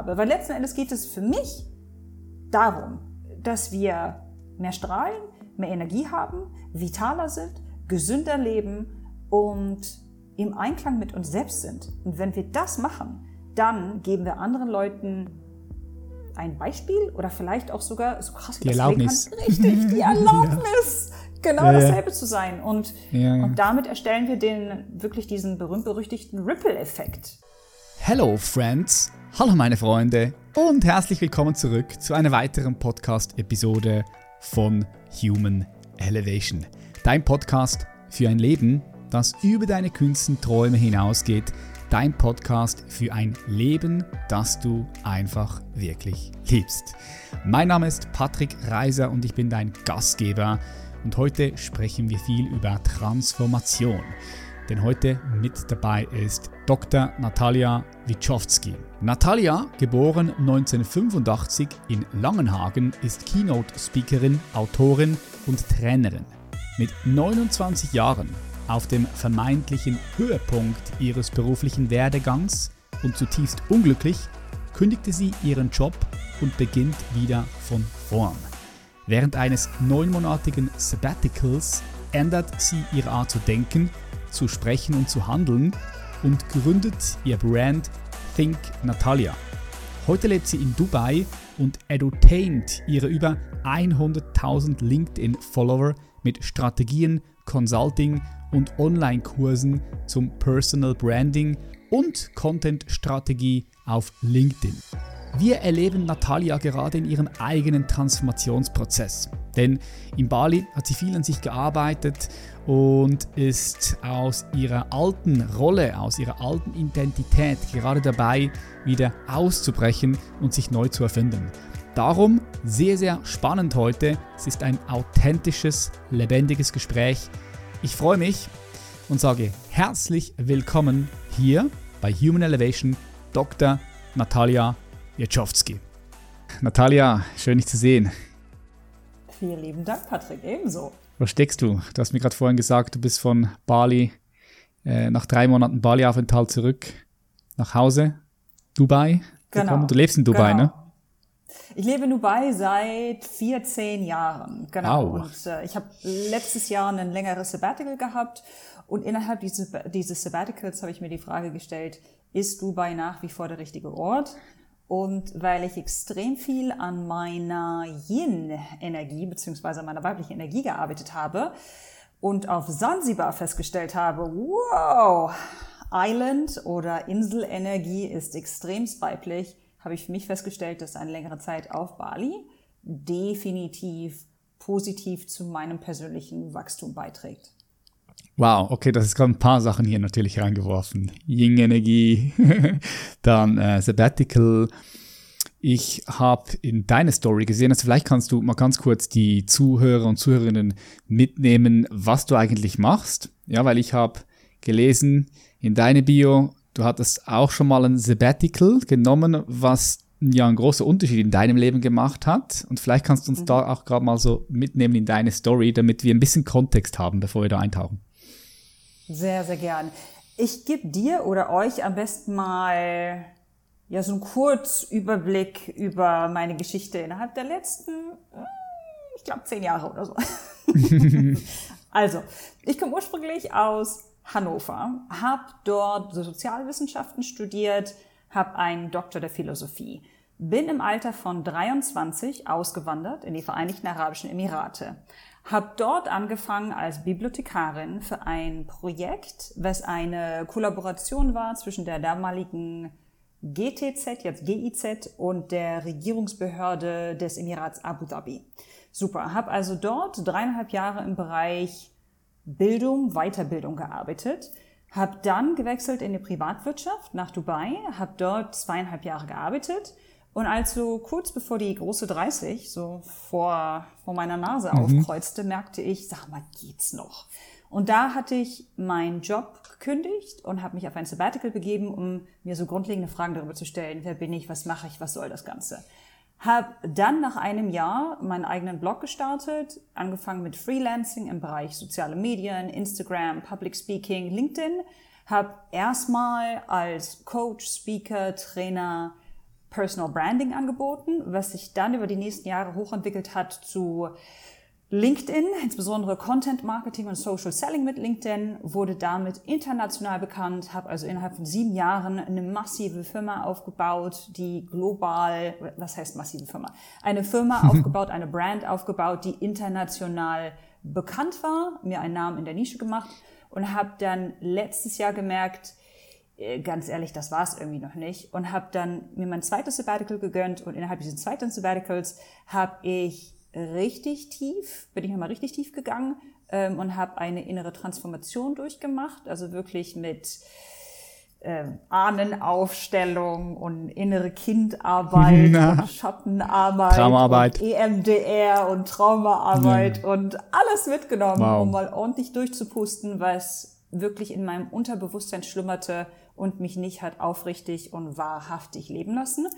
Aber weil letzten Endes geht es für mich darum, dass wir mehr strahlen, mehr Energie haben, vitaler sind, gesünder leben und im Einklang mit uns selbst sind. Und wenn wir das machen, dann geben wir anderen Leuten ein Beispiel oder vielleicht auch sogar so krass, die Erlaubnis. Kann, richtig, die Erlaubnis, ja. genau ja, dasselbe ja. zu sein. Und, und damit erstellen wir den wirklich diesen berühmt-berüchtigten Ripple-Effekt. Hello, Friends. Hallo, meine Freunde. Und herzlich willkommen zurück zu einer weiteren Podcast-Episode von Human Elevation. Dein Podcast für ein Leben, das über deine kühnsten Träume hinausgeht dein Podcast für ein Leben, das du einfach wirklich liebst. Mein Name ist Patrick Reiser und ich bin dein Gastgeber und heute sprechen wir viel über Transformation. Denn heute mit dabei ist Dr. Natalia Wiczowski. Natalia, geboren 1985 in Langenhagen, ist Keynote-Speakerin, Autorin und Trainerin. Mit 29 Jahren auf dem vermeintlichen Höhepunkt ihres beruflichen Werdegangs und zutiefst unglücklich, kündigte sie ihren Job und beginnt wieder von vorn. Während eines neunmonatigen Sabbaticals ändert sie ihre Art zu denken, zu sprechen und zu handeln und gründet ihr Brand Think Natalia. Heute lebt sie in Dubai und edutaint ihre über 100.000 LinkedIn-Follower mit Strategien, Consulting und Online-Kursen zum Personal Branding und Content-Strategie auf LinkedIn. Wir erleben Natalia gerade in ihrem eigenen Transformationsprozess. Denn in Bali hat sie viel an sich gearbeitet und ist aus ihrer alten Rolle, aus ihrer alten Identität gerade dabei, wieder auszubrechen und sich neu zu erfinden. Darum sehr, sehr spannend heute. Es ist ein authentisches, lebendiges Gespräch ich freue mich und sage herzlich willkommen hier bei Human Elevation Dr. Natalia Jeczowski. Natalia, schön dich zu sehen. Vielen lieben Dank, Patrick, ebenso. Wo steckst du? Du hast mir gerade vorhin gesagt, du bist von Bali, äh, nach drei Monaten Bali-Aufenthalt zurück nach Hause, Dubai. Genau. Gekommen. Du lebst in Dubai, genau. ne? Ich lebe in Dubai seit 14 Jahren. Genau. Wow. Und äh, ich habe letztes Jahr ein längeres Sabbatical gehabt. Und innerhalb dieses, dieses Sabbaticals habe ich mir die Frage gestellt, ist Dubai nach wie vor der richtige Ort? Und weil ich extrem viel an meiner Yin-Energie beziehungsweise meiner weiblichen Energie gearbeitet habe und auf Sansibar festgestellt habe, wow, Island oder Inselenergie ist extremst weiblich habe ich für mich festgestellt, dass eine längere Zeit auf Bali definitiv positiv zu meinem persönlichen Wachstum beiträgt. Wow, okay, das ist gerade ein paar Sachen hier natürlich reingeworfen. Ying-Energie, dann äh, Sabbatical. Ich habe in deiner Story gesehen, also vielleicht kannst du mal ganz kurz die Zuhörer und Zuhörerinnen mitnehmen, was du eigentlich machst. Ja, weil ich habe gelesen in deine Bio, Du hattest auch schon mal ein Sabbatical genommen, was ja einen großen Unterschied in deinem Leben gemacht hat. Und vielleicht kannst du uns mhm. da auch gerade mal so mitnehmen in deine Story, damit wir ein bisschen Kontext haben, bevor wir da eintauchen. Sehr, sehr gern. Ich gebe dir oder euch am besten mal ja so einen Kurzüberblick über meine Geschichte innerhalb der letzten, hm, ich glaube, zehn Jahre oder so. also, ich komme ursprünglich aus Hannover, habe dort Sozialwissenschaften studiert, habe einen Doktor der Philosophie, bin im Alter von 23 ausgewandert in die Vereinigten Arabischen Emirate, habe dort angefangen als Bibliothekarin für ein Projekt, was eine Kollaboration war zwischen der damaligen GTZ, jetzt GIZ und der Regierungsbehörde des Emirats Abu Dhabi. Super, habe also dort dreieinhalb Jahre im Bereich Bildung, Weiterbildung gearbeitet, habe dann gewechselt in die Privatwirtschaft nach Dubai, habe dort zweieinhalb Jahre gearbeitet und als so kurz bevor die große 30 so vor, vor meiner Nase mhm. aufkreuzte, merkte ich, sag mal, geht's noch? Und da hatte ich meinen Job gekündigt und habe mich auf ein Sabbatical begeben, um mir so grundlegende Fragen darüber zu stellen. Wer bin ich? Was mache ich? Was soll das Ganze? Habe dann nach einem Jahr meinen eigenen Blog gestartet, angefangen mit Freelancing im Bereich soziale Medien, Instagram, Public Speaking, LinkedIn. Habe erstmal als Coach, Speaker, Trainer Personal Branding angeboten, was sich dann über die nächsten Jahre hochentwickelt hat zu LinkedIn, insbesondere Content Marketing und Social Selling mit LinkedIn, wurde damit international bekannt, habe also innerhalb von sieben Jahren eine massive Firma aufgebaut, die global, was heißt massive Firma? Eine Firma aufgebaut, eine Brand aufgebaut, die international bekannt war, mir einen Namen in der Nische gemacht und habe dann letztes Jahr gemerkt, ganz ehrlich, das war es irgendwie noch nicht und habe dann mir mein zweites Sabbatical gegönnt und innerhalb dieses zweiten Sabbaticals habe ich richtig tief, bin ich nochmal richtig tief gegangen ähm, und habe eine innere Transformation durchgemacht, also wirklich mit äh, Ahnenaufstellung und innere Kindarbeit Na. und Schattenarbeit Traumarbeit. und EMDR und Traumaarbeit Ja. und alles mitgenommen, Wow. um mal ordentlich durchzupusten, was wirklich in meinem Unterbewusstsein schlummerte und mich nicht hat aufrichtig und wahrhaftig leben lassen.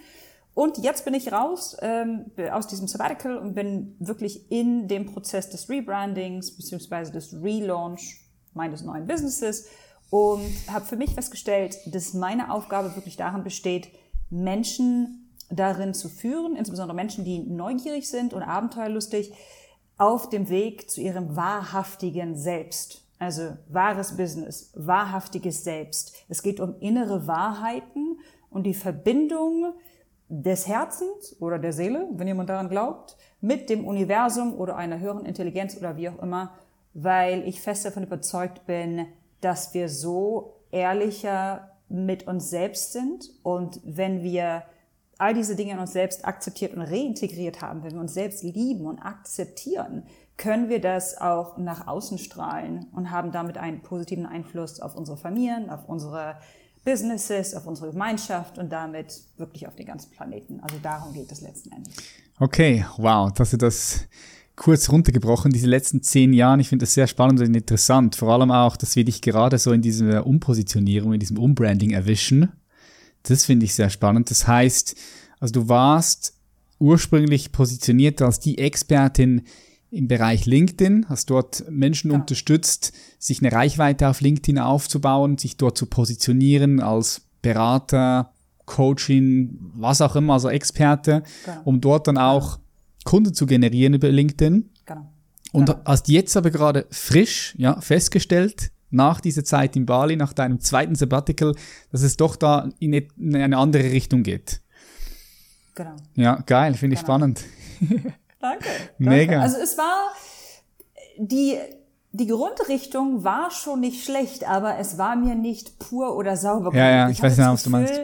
Und jetzt bin ich raus ähm, aus diesem Sabbatical und bin wirklich in dem Prozess des Rebrandings beziehungsweise des Relaunch meines neuen Businesses und habe für mich festgestellt, dass meine Aufgabe wirklich darin besteht, Menschen darin zu führen, insbesondere Menschen, die neugierig sind und abenteuerlustig, auf dem Weg zu ihrem wahrhaftigen Selbst. Also wahres Business, wahrhaftiges Selbst. Es geht um innere Wahrheiten und die Verbindung des Herzens oder der Seele, wenn jemand daran glaubt, mit dem Universum oder einer höheren Intelligenz oder wie auch immer, weil ich fest davon überzeugt bin, dass wir so ehrlicher mit uns selbst sind und wenn wir all diese Dinge in uns selbst akzeptiert und reintegriert haben, wenn wir uns selbst lieben und akzeptieren, können wir das auch nach außen strahlen und haben damit einen positiven Einfluss auf unsere Familien, auf unsere Businesses, auf unsere Gemeinschaft und damit wirklich auf den ganzen Planeten. Also darum geht es letzten Endes. Okay, wow, dass du das kurz runtergebrochen, diese letzten zehn Jahre. Ich finde das sehr spannend und interessant. Vor allem auch, dass wir dich gerade so in dieser Umpositionierung, in diesem Umbranding erwischen. Das finde ich sehr spannend. Das heißt, also du warst ursprünglich positioniert als die Expertin im Bereich LinkedIn, hast dort Menschen Ja. unterstützt, sich eine Reichweite auf LinkedIn aufzubauen, sich dort zu positionieren als Berater, Coaching, was auch immer, also Experte, Genau. um dort dann auch Kunden zu generieren über LinkedIn. Genau. Und Genau. hast jetzt aber gerade frisch ja, festgestellt, nach dieser Zeit in Bali, nach deinem zweiten Sabbatical, dass es doch da in in eine andere Richtung geht. Genau. Ja, geil, finde ich Genau. spannend. Danke. Mega. Danke. Also es war die die Grundrichtung war schon nicht schlecht, aber es war mir nicht pur oder sauber. Ja, ja, genug. ich weiß hatte genau, was du meinst.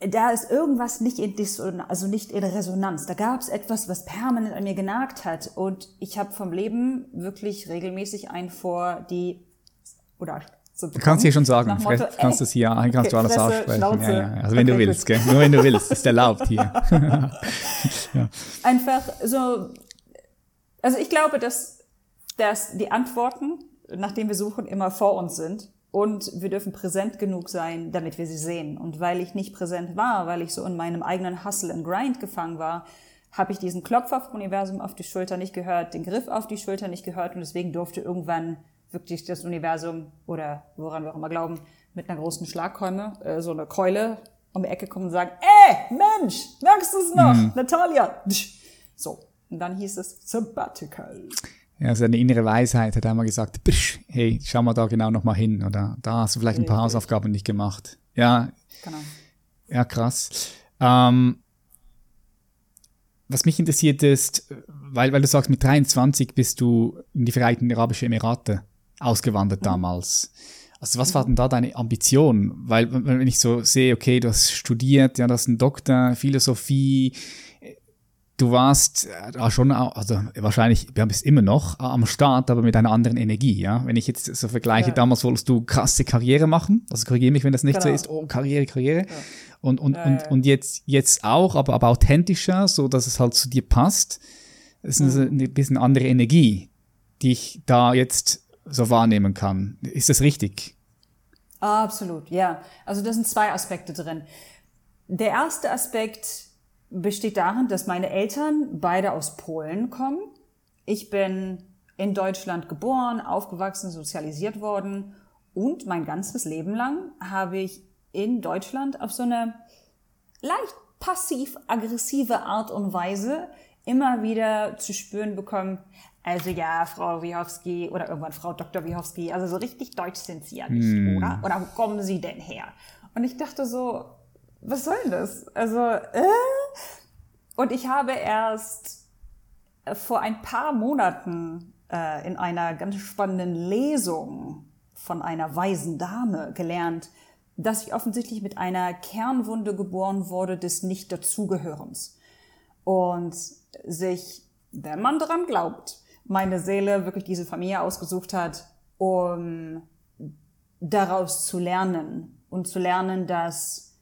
Da ist irgendwas nicht in Disson also nicht in Resonanz. Da gab es etwas, was permanent an mir genagt hat. Und ich habe vom Leben wirklich regelmäßig ein vor die oder so Du kannst hier schon sagen, Motto, kannst ey, das hier, kannst okay, du alles Fresse, aussprechen. Schnauze. Ja, ja. Also wenn du willst, gell? Nur wenn du willst, ist erlaubt hier. einfach so, also ich glaube, dass, dass die Antworten, nach denen wir suchen, immer vor uns sind. Und wir dürfen präsent genug sein, damit wir sie sehen. Und weil ich nicht präsent war, weil ich so in meinem eigenen Hustle and Grind gefangen war, habe ich diesen Klopfer vom Universum auf die Schulter nicht gehört, den Griff auf die Schulter nicht gehört und deswegen durfte irgendwann wirklich das Universum oder woran wir auch immer glauben, mit einer großen Schlagkeule, äh, so eine Keule um die Ecke kommen und sagen, ey, Mensch, merkst du es noch? Natalia. So. Und dann hieß es Sabbatical. Ja, seine innere Weisheit hat einmal gesagt, "Psch, hey, schau mal da genau nochmal hin. Oder da hast du vielleicht ein paar Richtig. Hausaufgaben nicht gemacht. Ja, Genau. Ja, krass. Ähm, was mich interessiert ist, weil, weil du sagst, mit 23 bist du in die Vereinigten Arabischen Emirate ausgewandert damals. Also was war denn da deine Ambition? Weil wenn ich so sehe, okay, du hast studiert, ja, du hast einen Doktor, Philosophie, du warst äh, schon, also wahrscheinlich, wir bist immer noch am Start, aber mit einer anderen Energie, ja. Wenn ich jetzt so vergleiche, Ja. damals wolltest du krasse Karriere machen, also korrigiere mich, wenn das nicht so Genau. ist, oh, Karriere, Karriere. Und, und, Ja, und, ja. und jetzt, jetzt auch, aber, aber authentischer, so dass es halt zu dir passt. Das ist eine, Mhm. eine bisschen andere Energie, die ich da jetzt so wahrnehmen kann. Ist das richtig? Absolut, ja. Also da sind zwei Aspekte drin. Der erste Aspekt besteht darin, dass meine Eltern beide aus Polen kommen. Ich bin in Deutschland geboren, aufgewachsen, sozialisiert worden und mein ganzes Leben lang habe ich in Deutschland auf so eine leicht passiv-aggressive Art und Weise immer wieder zu spüren bekommen, also ja, Frau Wiechowski oder irgendwann Frau Dr. Wiechowski, also so richtig deutsch sind Sie ja nicht, mm. oder? Oder wo kommen Sie denn her? Und ich dachte so, was soll das? Also, äh? Und ich habe erst äh, vor ein paar Monaten äh, in einer ganz spannenden Lesung von einer weisen Dame gelernt, dass ich offensichtlich mit einer Kernwunde geboren wurde des Nicht-Dazugehörens. Und sich, wenn man dran glaubt, meine Seele wirklich diese Familie ausgesucht hat, um daraus zu lernen und zu lernen, dass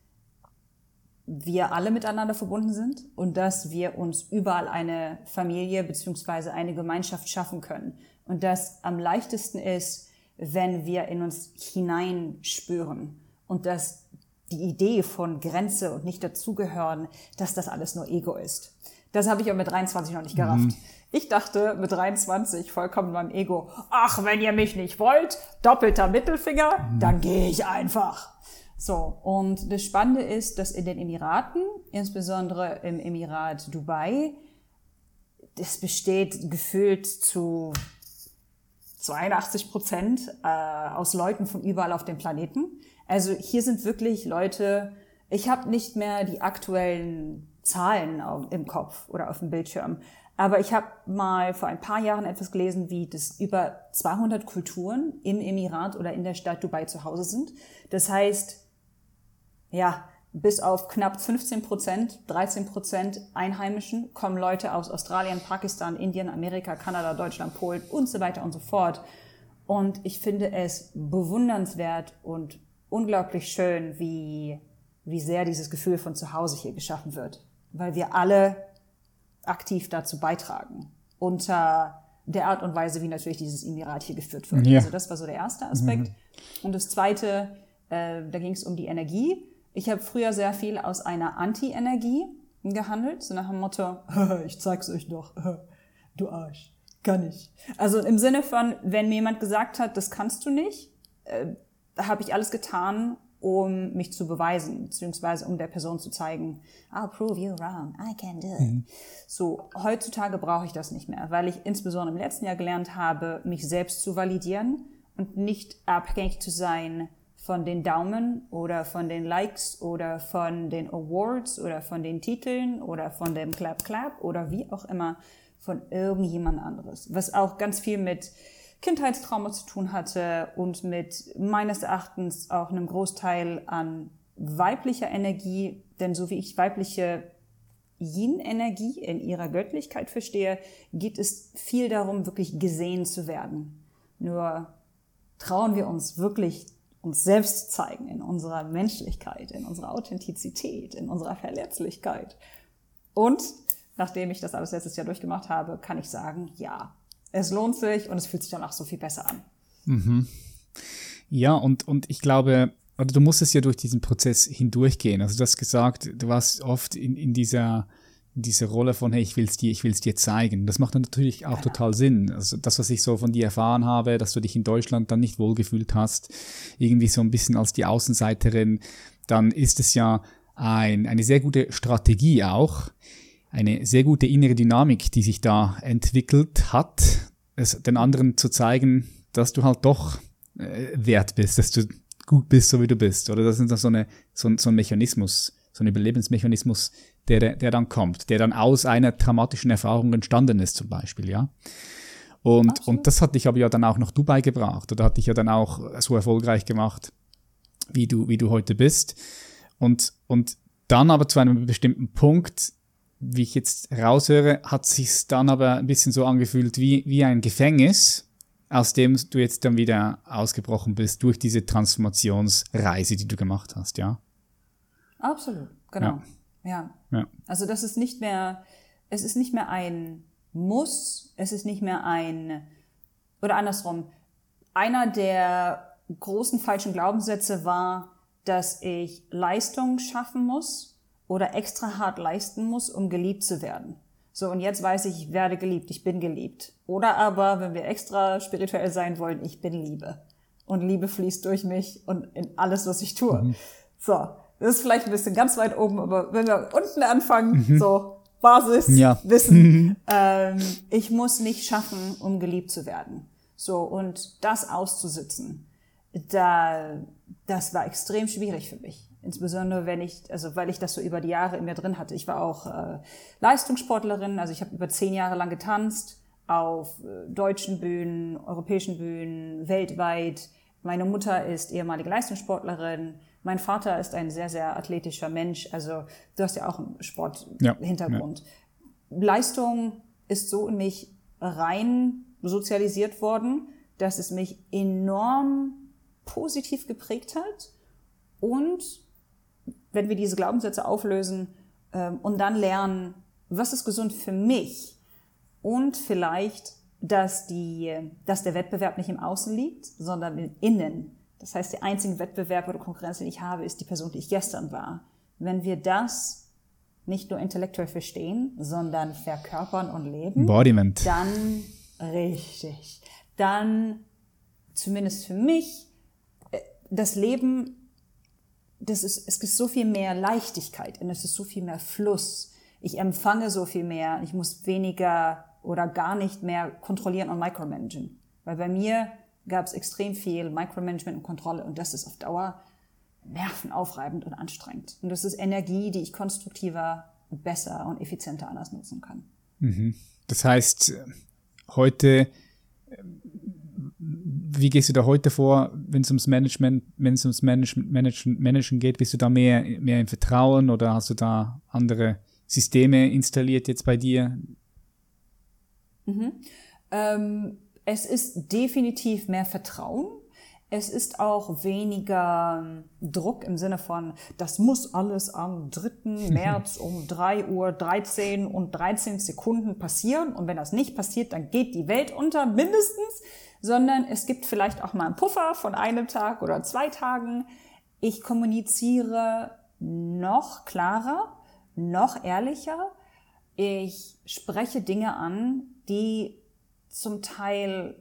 wir alle miteinander verbunden sind und dass wir uns überall eine Familie beziehungsweise eine Gemeinschaft schaffen können. Und das am leichtesten ist, wenn wir in uns hineinspüren und dass die Idee von Grenze und nicht dazugehören, dass das alles nur Ego ist. Das habe ich auch mit 23 noch nicht gerafft. Mhm. Ich dachte mit 23 vollkommen beim Ego, ach, wenn ihr mich nicht wollt, doppelter Mittelfinger, dann gehe ich einfach. So, und das Spannende ist, dass in den Emiraten, insbesondere im Emirat Dubai, das besteht gefühlt zu 82 Prozent äh, aus Leuten von überall auf dem Planeten. Also hier sind wirklich Leute, ich habe nicht mehr die aktuellen Zahlen im Kopf oder auf dem Bildschirm, aber ich habe mal vor ein paar Jahren etwas gelesen, wie das über 200 Kulturen im Emirat oder in der Stadt Dubai zu Hause sind. Das heißt, ja, bis auf knapp 15 Prozent, 13 Prozent Einheimischen kommen Leute aus Australien, Pakistan, Indien, Amerika, Kanada, Deutschland, Polen und so weiter und so fort. Und ich finde es bewundernswert und unglaublich schön, wie, wie sehr dieses Gefühl von zu Hause hier geschaffen wird. Weil wir alle aktiv dazu beitragen. Unter der Art und Weise, wie natürlich dieses Emirat hier geführt wird. Ja. Also das war so der erste Aspekt. Mhm. Und das zweite, äh, da ging es um die Energie. Ich habe früher sehr viel aus einer Anti-Energie gehandelt, so nach dem Motto, ich zeig's euch doch, du Arsch, kann ich. Also im Sinne von, wenn mir jemand gesagt hat, das kannst du nicht, äh, habe ich alles getan, um mich zu beweisen, beziehungsweise um der Person zu zeigen, I'll prove you wrong, I can do it. Mhm. So, heutzutage brauche ich das nicht mehr, weil ich insbesondere im letzten Jahr gelernt habe, mich selbst zu validieren und nicht abhängig zu sein von den Daumen oder von den Likes oder von den Awards oder von den Titeln oder von dem Clap Clap oder wie auch immer von irgendjemand anderes. Was auch ganz viel mit Kindheitstrauma zu tun hatte und mit meines Erachtens auch einem Großteil an weiblicher Energie, denn so wie ich weibliche Yin-Energie in ihrer Göttlichkeit verstehe, geht es viel darum, wirklich gesehen zu werden. Nur trauen wir uns wirklich uns selbst zeigen in unserer Menschlichkeit, in unserer Authentizität, in unserer Verletzlichkeit. Und nachdem ich das alles letztes Jahr durchgemacht habe, kann ich sagen, ja, es lohnt sich und es fühlt sich danach so viel besser an. Mhm. Ja, und, und ich glaube, oder du musstest ja durch diesen Prozess hindurchgehen. Also du hast gesagt, du warst oft in, in dieser in dieser Rolle von, hey, ich will's dir, ich will's dir zeigen. Das macht natürlich auch total Sinn. Also das, was ich so von dir erfahren habe, dass du dich in Deutschland dann nicht wohlgefühlt hast, irgendwie so ein bisschen als die Außenseiterin, dann ist es ja ein, eine sehr gute Strategie auch, eine sehr gute innere Dynamik, die sich da entwickelt hat, es den anderen zu zeigen, dass du halt doch äh, wert bist, dass du gut bist, so wie du bist. Oder das ist so, eine, so, so ein Mechanismus, so ein Überlebensmechanismus, der, der dann kommt, der dann aus einer traumatischen Erfahrung entstanden ist, zum Beispiel, ja. Und, und das hat dich aber ja dann auch nach Dubai gebracht oder hat dich ja dann auch so erfolgreich gemacht, wie du, wie du heute bist. Und, und dann aber zu einem bestimmten Punkt wie ich jetzt raushöre, hat sich dann aber ein bisschen so angefühlt wie, wie ein Gefängnis, aus dem du jetzt dann wieder ausgebrochen bist durch diese Transformationsreise, die du gemacht hast, ja? Absolut, genau. Ja. ja. ja. Also das ist nicht mehr, es ist nicht mehr ein Muss, es ist nicht mehr ein, oder andersrum, einer der großen falschen Glaubenssätze war, dass ich Leistung schaffen muss, oder extra hart leisten muss, um geliebt zu werden. So, und jetzt weiß ich, ich werde geliebt, ich bin geliebt. Oder aber, wenn wir extra spirituell sein wollen, ich bin Liebe. Und Liebe fließt durch mich und in alles, was ich tue. Mhm. So, Das ist vielleicht ein bisschen ganz weit oben, aber wenn wir unten anfangen, mhm. so Basis, ja. Wissen, ähm, ich muss nicht schaffen, um geliebt zu werden. So, und das auszusitzen, da, das war extrem schwierig für mich. Insbesondere wenn ich, also weil ich das so über die Jahre in mir drin hatte. Ich war auch äh, Leistungssportlerin, also ich habe über zehn Jahre lang getanzt auf äh, deutschen Bühnen, europäischen Bühnen, weltweit. Meine Mutter ist ehemalige Leistungssportlerin. Mein Vater ist ein sehr, sehr athletischer Mensch. Also du hast ja auch einen Sporthintergrund. Ja, ja. Leistung ist so in mich rein sozialisiert worden, dass es mich enorm positiv geprägt hat und wenn wir diese Glaubenssätze auflösen ähm, und dann lernen, was ist gesund für mich und vielleicht, dass, die, dass der Wettbewerb nicht im Außen liegt, sondern im Innen. Das heißt, der einzige Wettbewerb oder Konkurrenz, den ich habe, ist die Person, die ich gestern war. Wenn wir das nicht nur intellektuell verstehen, sondern verkörpern und leben, Embodiment. dann richtig. Dann, zumindest für mich, äh, das Leben das ist, es ist so viel mehr Leichtigkeit und es ist so viel mehr Fluss. Ich empfange so viel mehr. Ich muss weniger oder gar nicht mehr kontrollieren und micromanagen. Weil bei mir gab es extrem viel Micromanagement und Kontrolle und das ist auf Dauer nervenaufreibend und anstrengend. Und das ist Energie, die ich konstruktiver, besser und effizienter anders nutzen kann. Mhm. Das heißt, heute wie gehst du da heute vor, wenn es ums Management, wenn es ums Management, Managen, Managen geht? Bist du da mehr, mehr im Vertrauen oder hast du da andere Systeme installiert jetzt bei dir? Mhm. Ähm, es ist definitiv mehr Vertrauen. Es ist auch weniger ähm, Druck im Sinne von, das muss alles am 3. März um 3 Uhr 13 und 13 Sekunden passieren. Und wenn das nicht passiert, dann geht die Welt unter, mindestens sondern es gibt vielleicht auch mal einen Puffer von einem Tag oder zwei Tagen. Ich kommuniziere noch klarer, noch ehrlicher. Ich spreche Dinge an, die zum Teil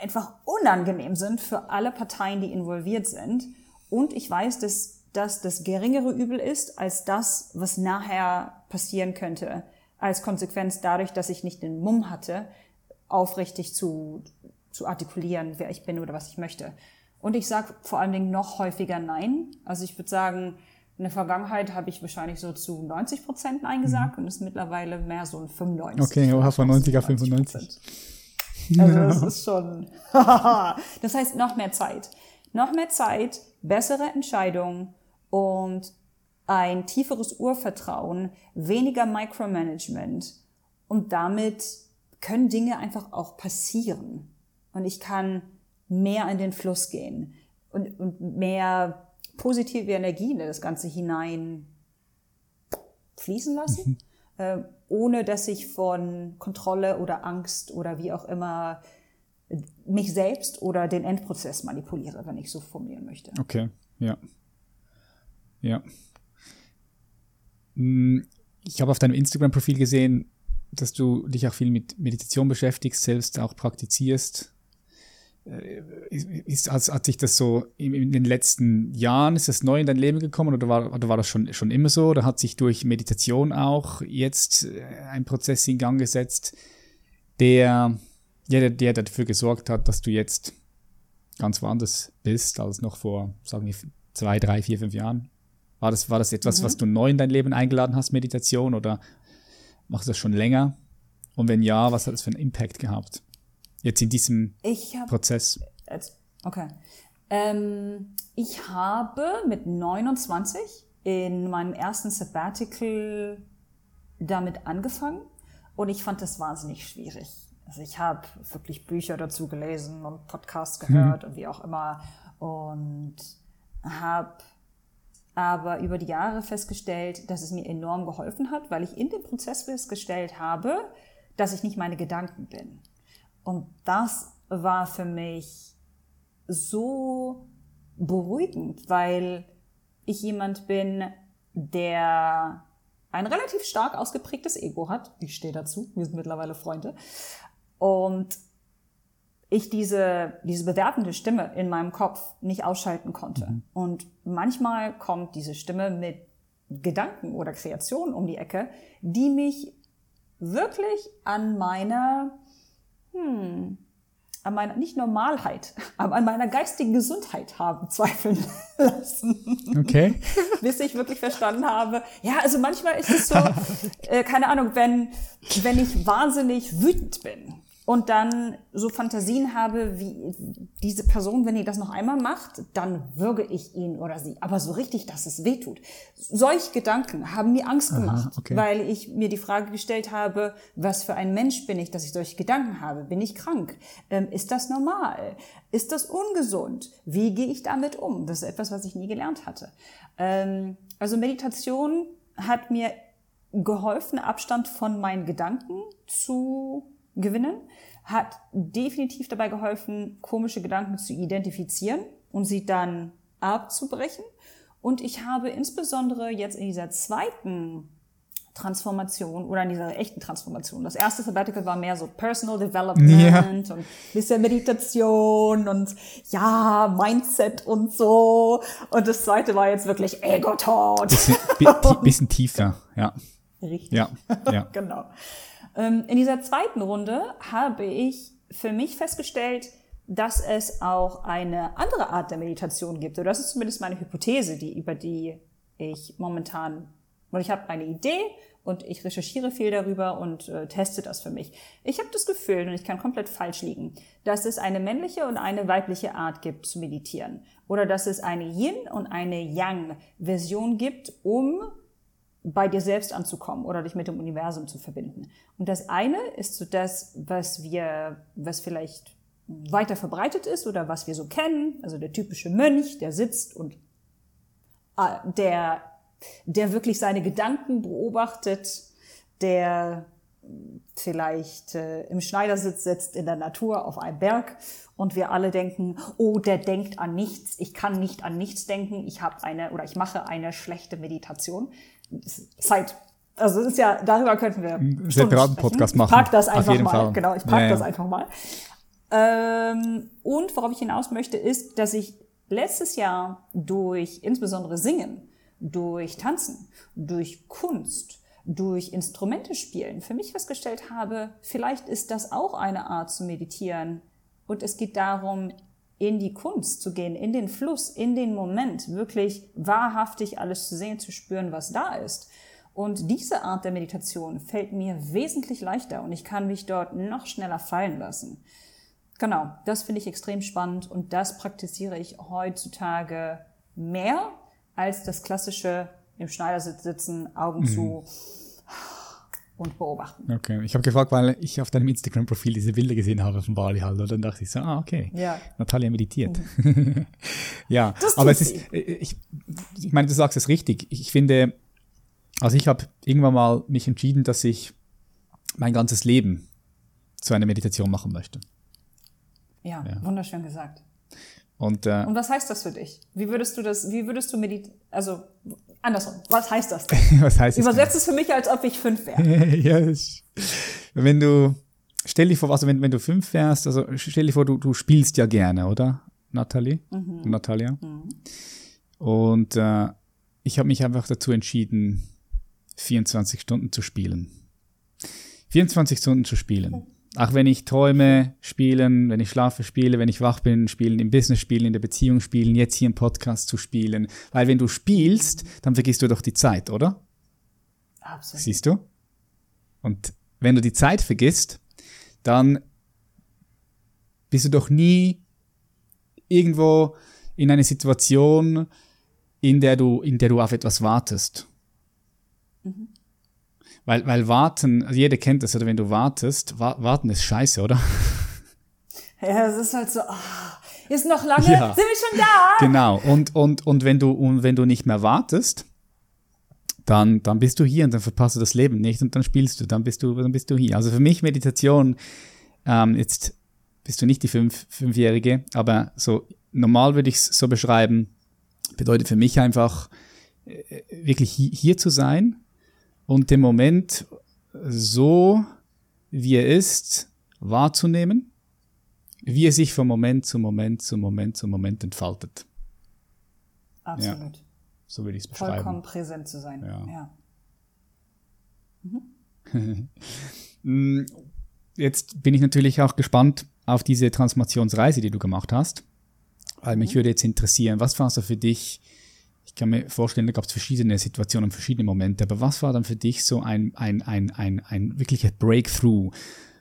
einfach unangenehm sind für alle Parteien, die involviert sind. Und ich weiß, dass das das geringere Übel ist als das, was nachher passieren könnte, als Konsequenz dadurch, dass ich nicht den Mumm hatte, aufrichtig zu, zu artikulieren, wer ich bin oder was ich möchte. Und ich sage vor allen Dingen noch häufiger Nein. Also ich würde sagen, in der Vergangenheit habe ich wahrscheinlich so zu 90 Prozent Nein gesagt mhm. und ist mittlerweile mehr so ein 95. Okay, oha, von 90 auf 95. Also das ist schon, das heißt noch mehr Zeit. Noch mehr Zeit, bessere Entscheidungen und ein tieferes Urvertrauen, weniger Micromanagement und damit können Dinge einfach auch passieren. Und ich kann mehr in den Fluss gehen und, und mehr positive Energie in das Ganze hinein fließen lassen, mhm. äh, ohne dass ich von Kontrolle oder Angst oder wie auch immer mich selbst oder den Endprozess manipuliere, wenn ich so formulieren möchte. Okay, ja. Ja. Hm, ich habe auf deinem Instagram-Profil gesehen, dass du dich auch viel mit Meditation beschäftigst, selbst auch praktizierst. Äh, ist, hat, hat sich das so in, den letzten Jahren, ist das neu in dein Leben gekommen oder war, oder war das schon, schon immer so? Oder hat sich durch Meditation auch jetzt äh, ein Prozess in Gang gesetzt, der, ja, der, der dafür gesorgt hat, dass du jetzt ganz woanders bist als noch vor, sagen wir, zwei, drei, vier, fünf Jahren? War das, war das etwas, mhm. was du neu in dein Leben eingeladen hast, Meditation, oder Machst du das schon länger? Und wenn ja, was hat das für einen Impact gehabt? Jetzt in diesem hab, Prozess. Okay. Ähm, ich habe mit 29 in meinem ersten Sabbatical damit angefangen und ich fand das wahnsinnig schwierig. Also ich habe wirklich Bücher dazu gelesen und Podcasts gehört hm. und wie auch immer und habe aber über die Jahre festgestellt, dass es mir enorm geholfen hat, weil ich in dem Prozess festgestellt habe, dass ich nicht meine Gedanken bin. Und das war für mich so beruhigend, weil ich jemand bin, der ein relativ stark ausgeprägtes Ego hat. Ich stehe dazu, wir sind mittlerweile Freunde. Und ich diese, diese bewertende Stimme in meinem Kopf nicht ausschalten konnte. Mhm. Und manchmal kommt diese Stimme mit Gedanken oder Kreationen um die Ecke, die mich wirklich an meiner, hm, an meiner, nicht Normalheit, aber an meiner geistigen Gesundheit haben zweifeln lassen. Okay. Bis ich wirklich verstanden habe, ja, also manchmal ist es so, äh, keine Ahnung, wenn, wenn ich wahnsinnig wütend bin und dann so Fantasien habe, wie diese Person, wenn die das noch einmal macht, dann würge ich ihn oder sie. Aber so richtig, dass es weh tut. Solche Gedanken haben mir Angst gemacht, Aha, okay. weil ich mir die Frage gestellt habe, was für ein Mensch bin ich, dass ich solche Gedanken habe? Bin ich krank? Ähm, ist das normal? Ist das ungesund? Wie gehe ich damit um? Das ist etwas, was ich nie gelernt hatte. Ähm, also Meditation hat mir geholfen, Abstand von meinen Gedanken zu gewinnen, hat definitiv dabei geholfen, komische Gedanken zu identifizieren und sie dann abzubrechen. Und ich habe insbesondere jetzt in dieser zweiten Transformation oder in dieser echten Transformation. Das erste Sabbatical war mehr so Personal Development ja. und bisschen Meditation und ja, Mindset und so. Und das zweite war jetzt wirklich Ego-Tod. Bisschen, bisschen tiefer, ja. Richtig. Ja, ja. genau. Ähm, in dieser zweiten Runde habe ich für mich festgestellt, dass es auch eine andere Art der Meditation gibt. Oder das ist zumindest meine Hypothese, die, über die ich momentan, und ich habe eine Idee und ich recherchiere viel darüber und äh, teste das für mich. Ich habe das Gefühl, und ich kann komplett falsch liegen, dass es eine männliche und eine weibliche Art gibt zu meditieren. Oder dass es eine Yin und eine Yang-Version gibt, um bei dir selbst anzukommen oder dich mit dem Universum zu verbinden. Und das eine ist so das, was wir, was vielleicht weiter verbreitet ist oder was wir so kennen, also der typische Mönch, der sitzt und äh, der, der wirklich seine Gedanken beobachtet, der vielleicht äh, im Schneidersitz sitzt in der Natur auf einem Berg und wir alle denken, oh, der denkt an nichts, ich kann nicht an nichts denken, ich habe eine oder ich mache eine schlechte Meditation. Zeit. Also es ist ja, darüber könnten wir einen separaten Podcast machen. Ich pack das einfach mal. Fall. Genau, ich pack ja, das einfach mal. Ähm, und worauf ich hinaus möchte, ist, dass ich letztes Jahr durch insbesondere Singen, durch Tanzen, durch Kunst, durch Instrumente spielen für mich festgestellt habe, vielleicht ist das auch eine Art zu meditieren. Und es geht darum, in die Kunst zu gehen, in den Fluss, in den Moment, wirklich wahrhaftig alles zu sehen, zu spüren, was da ist. Und diese Art der Meditation fällt mir wesentlich leichter und ich kann mich dort noch schneller fallen lassen. Genau, das finde ich extrem spannend und das praktiziere ich heutzutage mehr als das klassische im Schneidersitz sitzen, Augen mhm. zu und beobachten. Okay, ich habe gefragt, weil ich auf deinem Instagram-Profil diese Bilder gesehen habe von Bali halt und dann dachte ich so, ah, okay, ja. Natalia meditiert. Mhm. ja, aber es ist, äh, ich, ich meine, du sagst es richtig. Ich finde, also ich habe irgendwann mal mich entschieden, dass ich mein ganzes Leben zu einer Meditation machen möchte. Ja, ja. wunderschön gesagt. Und, äh, und was heißt das für dich? Wie würdest du das, wie würdest du meditieren, also andersrum, was heißt das? was heißt Übersetzt es für mich, als ob ich fünf wäre. ja, wenn du, stell dir vor, also wenn, wenn du fünf wärst, also stell dir vor, du, du spielst ja gerne, oder, Nathalie? Mhm. Natalia? Mhm. Und äh, ich habe mich einfach dazu entschieden, 24 Stunden zu spielen. 24 Stunden zu spielen. Auch wenn ich träume, spielen, wenn ich schlafe, spiele, wenn ich wach bin, spielen, im Business spielen, in der Beziehung spielen, jetzt hier im Podcast zu spielen. Weil wenn du spielst, dann vergisst du doch die Zeit, oder? Absolut. Siehst du? Und wenn du die Zeit vergisst, dann bist du doch nie irgendwo in eine Situation, in der du, in der du auf etwas wartest. Mhm. Weil, weil warten, also jeder kennt das, oder wenn du wartest, wa warten ist scheiße, oder? Ja, es ist halt so, oh, ist noch lange, ja. sind wir schon da? Genau, und, und, und, wenn du, und wenn du nicht mehr wartest, dann, dann bist du hier und dann verpasst du das Leben nicht und dann spielst du, dann bist du, dann bist du hier. Also für mich Meditation, ähm, jetzt bist du nicht die fünf, Fünfjährige, aber so normal würde ich es so beschreiben, bedeutet für mich einfach äh, wirklich hier, hier zu sein, und den Moment so, wie er ist, wahrzunehmen. wie er sich von Moment zu Moment zu Moment zu Moment entfaltet. Absolut. Ja, so würde ich es beschreiben. Vollkommen präsent zu sein. Ja. ja. Mhm. Jetzt bin ich natürlich auch gespannt auf diese Transformationsreise, die du gemacht hast. Weil mich mhm. würde jetzt interessieren, was war so für dich, ich kann mir vorstellen, da gab es verschiedene Situationen, verschiedene Momente, aber was war dann für dich so ein, ein, ein, ein, ein wirklicher Breakthrough,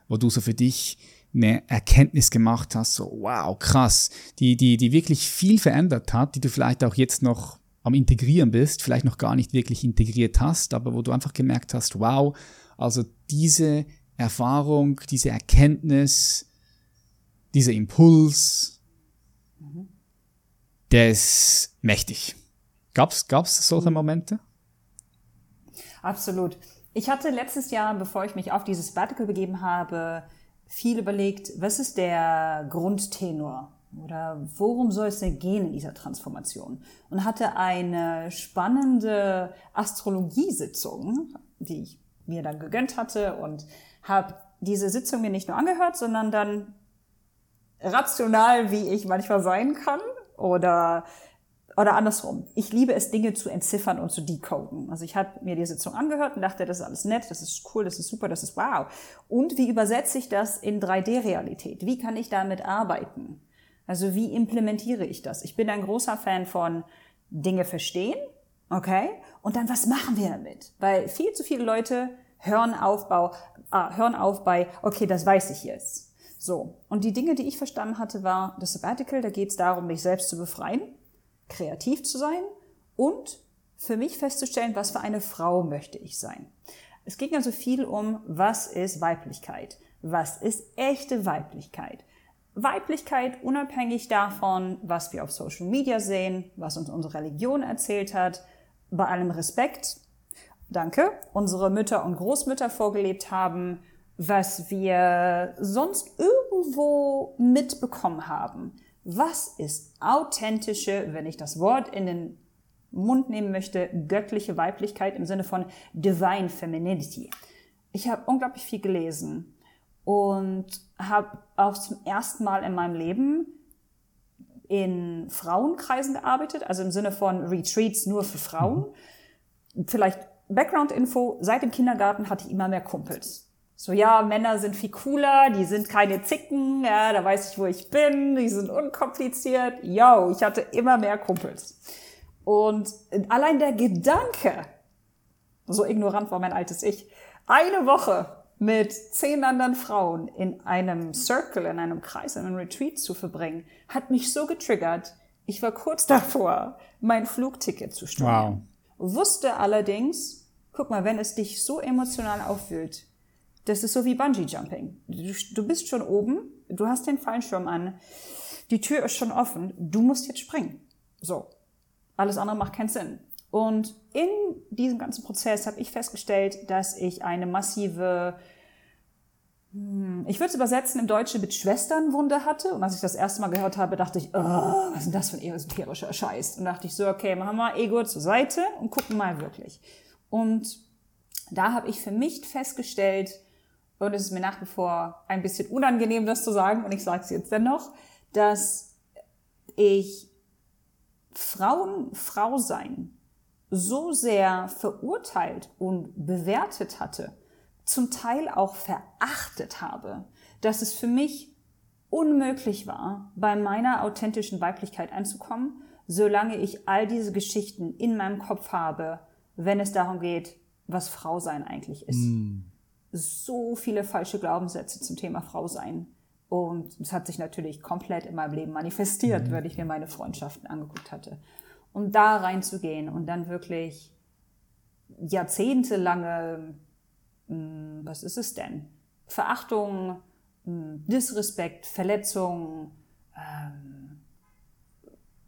wo du so für dich eine Erkenntnis gemacht hast, so wow, krass, die, die, die wirklich viel verändert hat, die du vielleicht auch jetzt noch am Integrieren bist, vielleicht noch gar nicht wirklich integriert hast, aber wo du einfach gemerkt hast, wow, also diese Erfahrung, diese Erkenntnis, dieser Impuls, mhm. der ist mächtig. Gab's, gab's solche mhm. Momente? Absolut. Ich hatte letztes Jahr, bevor ich mich auf dieses Sabbatical begeben habe, viel überlegt, was ist der Grundtenor oder worum soll es denn gehen in dieser Transformation? Und hatte eine spannende Astrologiesitzung, die ich mir dann gegönnt hatte und habe diese Sitzung mir nicht nur angehört, sondern dann rational, wie ich manchmal sein kann oder oder andersrum. Ich liebe es, Dinge zu entziffern und zu decoden. Also ich habe mir die Sitzung angehört und dachte, das ist alles nett, das ist cool, das ist super, das ist wow. Und wie übersetze ich das in 3D-Realität? Wie kann ich damit arbeiten? Also wie implementiere ich das? Ich bin ein großer Fan von Dinge verstehen, okay? Und dann, was machen wir damit? Weil viel zu viele Leute hören auf, äh, hören auf bei, okay, das weiß ich jetzt. So. Und die Dinge, die ich verstanden hatte, war das Sabbatical, da geht es darum, mich selbst zu befreien kreativ zu sein und für mich festzustellen, was für eine Frau möchte ich sein. Es ging also viel um, was ist Weiblichkeit? Was ist echte Weiblichkeit? Weiblichkeit unabhängig davon, was wir auf Social Media sehen, was uns unsere Religion erzählt hat, bei allem Respekt, danke, unsere Mütter und Großmütter vorgelebt haben, was wir sonst irgendwo mitbekommen haben. Was ist authentische, wenn ich das Wort in den Mund nehmen möchte, göttliche Weiblichkeit im Sinne von Divine Femininity? Ich habe unglaublich viel gelesen und habe auch zum ersten Mal in meinem Leben in Frauenkreisen gearbeitet, also im Sinne von Retreats nur für Frauen. Mhm. Vielleicht Background-Info, seit dem Kindergarten hatte ich immer mehr Kumpels. So, ja, Männer sind viel cooler, die sind keine Zicken, ja, da weiß ich, wo ich bin, die sind unkompliziert. Yo, ich hatte immer mehr Kumpels. Und allein der Gedanke, so ignorant war mein altes Ich, eine Woche mit zehn anderen Frauen in einem Circle, in einem Kreis, in einem Retreat zu verbringen, hat mich so getriggert. Ich war kurz davor, mein Flugticket zu stornieren. Wow. Wusste allerdings, guck mal, wenn es dich so emotional aufwühlt, das ist so wie Bungee Jumping. Du, du bist schon oben, du hast den Fallschirm an, die Tür ist schon offen, du musst jetzt springen. So. Alles andere macht keinen Sinn. Und in diesem ganzen Prozess habe ich festgestellt, dass ich eine massive, hm, ich würde es übersetzen im Deutschen mit Schwesternwunde hatte. Und als ich das erste Mal gehört habe, dachte ich, oh, was ist denn das für ein esoterischer Scheiß? Und dachte ich so, okay, machen wir Ego zur Seite und gucken mal wirklich. Und da habe ich für mich festgestellt, und es ist mir nach wie vor ein bisschen unangenehm, das zu sagen, und ich sage es jetzt dennoch, dass ich Frauen, Frau sein so sehr verurteilt und bewertet hatte, zum Teil auch verachtet habe, dass es für mich unmöglich war, bei meiner authentischen Weiblichkeit anzukommen, solange ich all diese Geschichten in meinem Kopf habe, wenn es darum geht, was Frau sein eigentlich ist. Mm so viele falsche Glaubenssätze zum Thema Frau sein. Und das hat sich natürlich komplett in meinem Leben manifestiert, mhm. wenn ich mir meine Freundschaften angeguckt hatte. Und da reinzugehen und dann wirklich jahrzehntelange, hm, was ist es denn? Verachtung, hm, Disrespekt, Verletzung, ähm,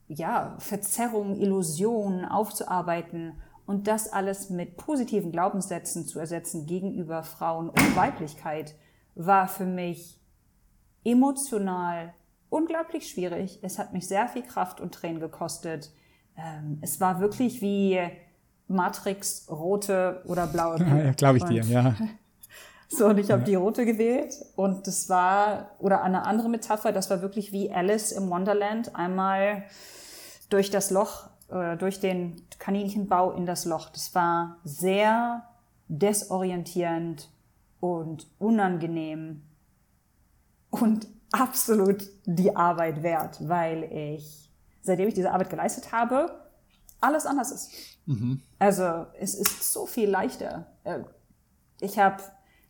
ja, Verzerrung, Illusion aufzuarbeiten und das alles mit positiven Glaubenssätzen zu ersetzen gegenüber Frauen und Weiblichkeit war für mich emotional unglaublich schwierig. Es hat mich sehr viel Kraft und Tränen gekostet. Ähm, es war wirklich wie Matrix rote oder blaue Pille. Ja, glaube ich dir, ja. So, und ich habe die rote gewählt. Und das war, oder eine andere Metapher, das war wirklich wie Alice im Wonderland. Einmal durch das Loch, äh, durch den Kaninchenbau in das Loch. Das war sehr desorientierend und unangenehm und absolut die Arbeit wert, weil ich, seitdem ich diese Arbeit geleistet habe, alles anders ist. Mhm. Also es ist so viel leichter. Äh, ich habe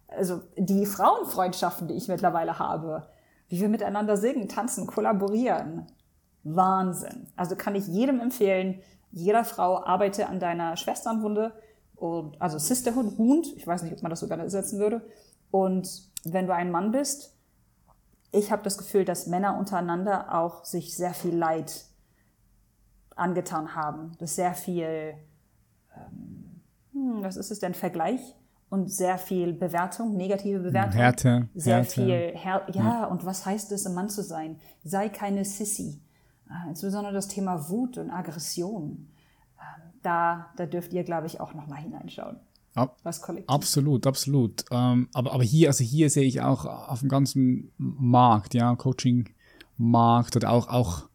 also die Frauenfreundschaften, die ich mittlerweile habe, wie wir miteinander singen, tanzen, kollaborieren. Wahnsinn. Also kann ich jedem empfehlen, jeder Frau arbeite an deiner Schwesternwunde und also Sisterhood Wound, ich weiß nicht, ob man das so gerne übersetzen würde. Und wenn du ein Mann bist, ich habe das Gefühl, dass Männer untereinander auch sich sehr viel Leid angetan haben, dass sehr viel, ähm, hm, was ist es denn, Vergleich und sehr viel Bewertung, negative Bewertung. Härte. Sehr Härte. viel, Her ja, ja, und was heißt es, ein Mann zu sein? Sei keine Sissy. Äh, insbesondere das Thema Wut und Aggression. Ähm, da, da dürft ihr, glaube ich, auch nochmal hineinschauen. Ab, absolut, absolut. Ähm, aber, aber hier, also hier sehe ich auch auf dem ganzen Markt, ja, Coaching-Markt oder auch, auch,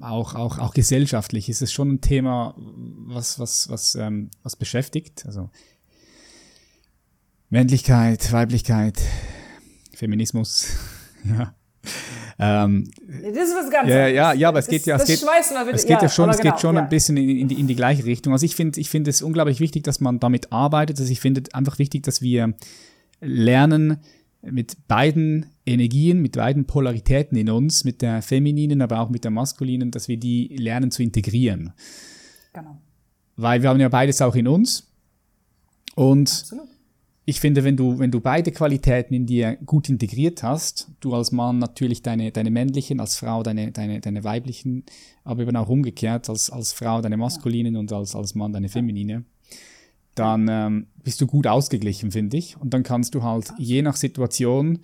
auch, auch, auch gesellschaftlich ist es schon ein Thema, was, was, was, ähm, was beschäftigt. Also Männlichkeit, Weiblichkeit, Feminismus, ja. Ähm, das ist was ganz ja, ja, ja, aber es geht ja, es geht, es geht ja, schon, es genau, geht schon ja. ein bisschen in, die, in die gleiche Richtung. Also ich finde, ich finde es unglaublich wichtig, dass man damit arbeitet. Also ich finde einfach wichtig, dass wir lernen, mit beiden Energien, mit beiden Polaritäten in uns, mit der femininen, aber auch mit der maskulinen, dass wir die lernen zu integrieren. Genau. Weil wir haben ja beides auch in uns. Und Absolut ich finde, wenn du, wenn du beide Qualitäten in dir gut integriert hast, du als Mann natürlich deine, deine männlichen, als Frau deine, deine, deine weiblichen, aber eben auch umgekehrt, als, als Frau deine maskulinen und als, als Mann deine feminine, dann ähm, bist du gut ausgeglichen, finde ich. Und dann kannst du halt je nach Situation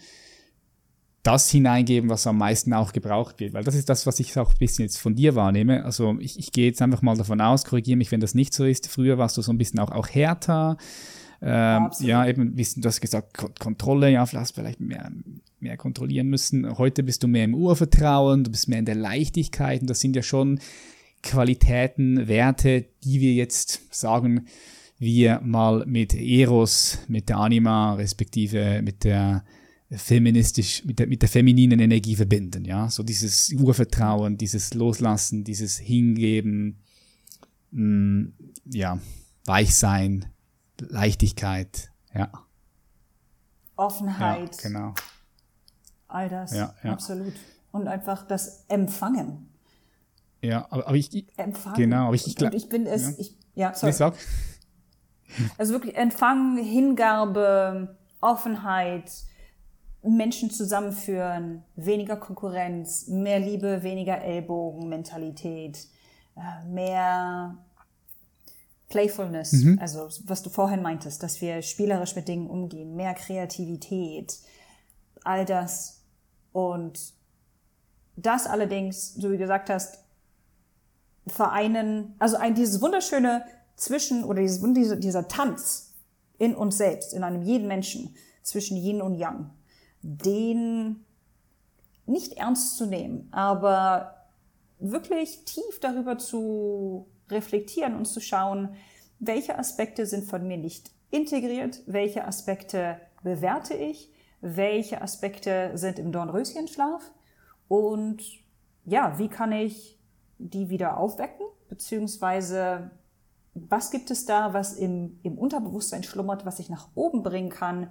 das hineingeben, was am meisten auch gebraucht wird. Weil das ist das, was ich auch ein bisschen jetzt von dir wahrnehme. Also ich, ich gehe jetzt einfach mal davon aus, korrigiere mich, wenn das nicht so ist. Früher warst du so ein bisschen auch, auch härter ähm, ja, eben, wie du hast gesagt, Kontrolle, ja, vielleicht vielleicht mehr, mehr kontrollieren müssen. Heute bist du mehr im Urvertrauen, du bist mehr in der Leichtigkeit und das sind ja schon Qualitäten, Werte, die wir jetzt sagen, wir mal mit Eros, mit der Anima, respektive mit der feministisch, mit der, mit der femininen Energie verbinden, ja. So dieses Urvertrauen, dieses Loslassen, dieses Hingeben, mh, mm, ja, Weichsein, Leichtigkeit, ja. Offenheit. Ja, genau. All das, ja, ja. absolut. Und einfach das Empfangen. Ja, aber, aber ich, Empfangen. Genau, aber ich, ich, Und ich bin es, ja, ich, ja sorry. sag. Also wirklich Empfangen, Hingabe, Offenheit, Menschen zusammenführen, weniger Konkurrenz, mehr Liebe, weniger Ellbogen, Mentalität, äh, mehr Playfulness, mhm. also was du vorhin meintest, dass wir spielerisch mit Dingen umgehen, mehr Kreativität, all das. Und das allerdings, so wie du gesagt hast, vereinen, also ein, dieses wunderschöne Zwischen- oder dieses, dieser, dieser Tanz in uns selbst, in einem jeden Menschen, zwischen Yin und Yang, den nicht ernst zu nehmen, aber wirklich tief darüber zu reflektieren und zu schauen, welche Aspekte sind von mir nicht integriert, welche Aspekte bewerte ich, welche Aspekte sind im Dornröschenschlaf und ja, wie kann ich die wieder aufwecken, beziehungsweise was gibt es da, was im, im Unterbewusstsein schlummert, was ich nach oben bringen kann,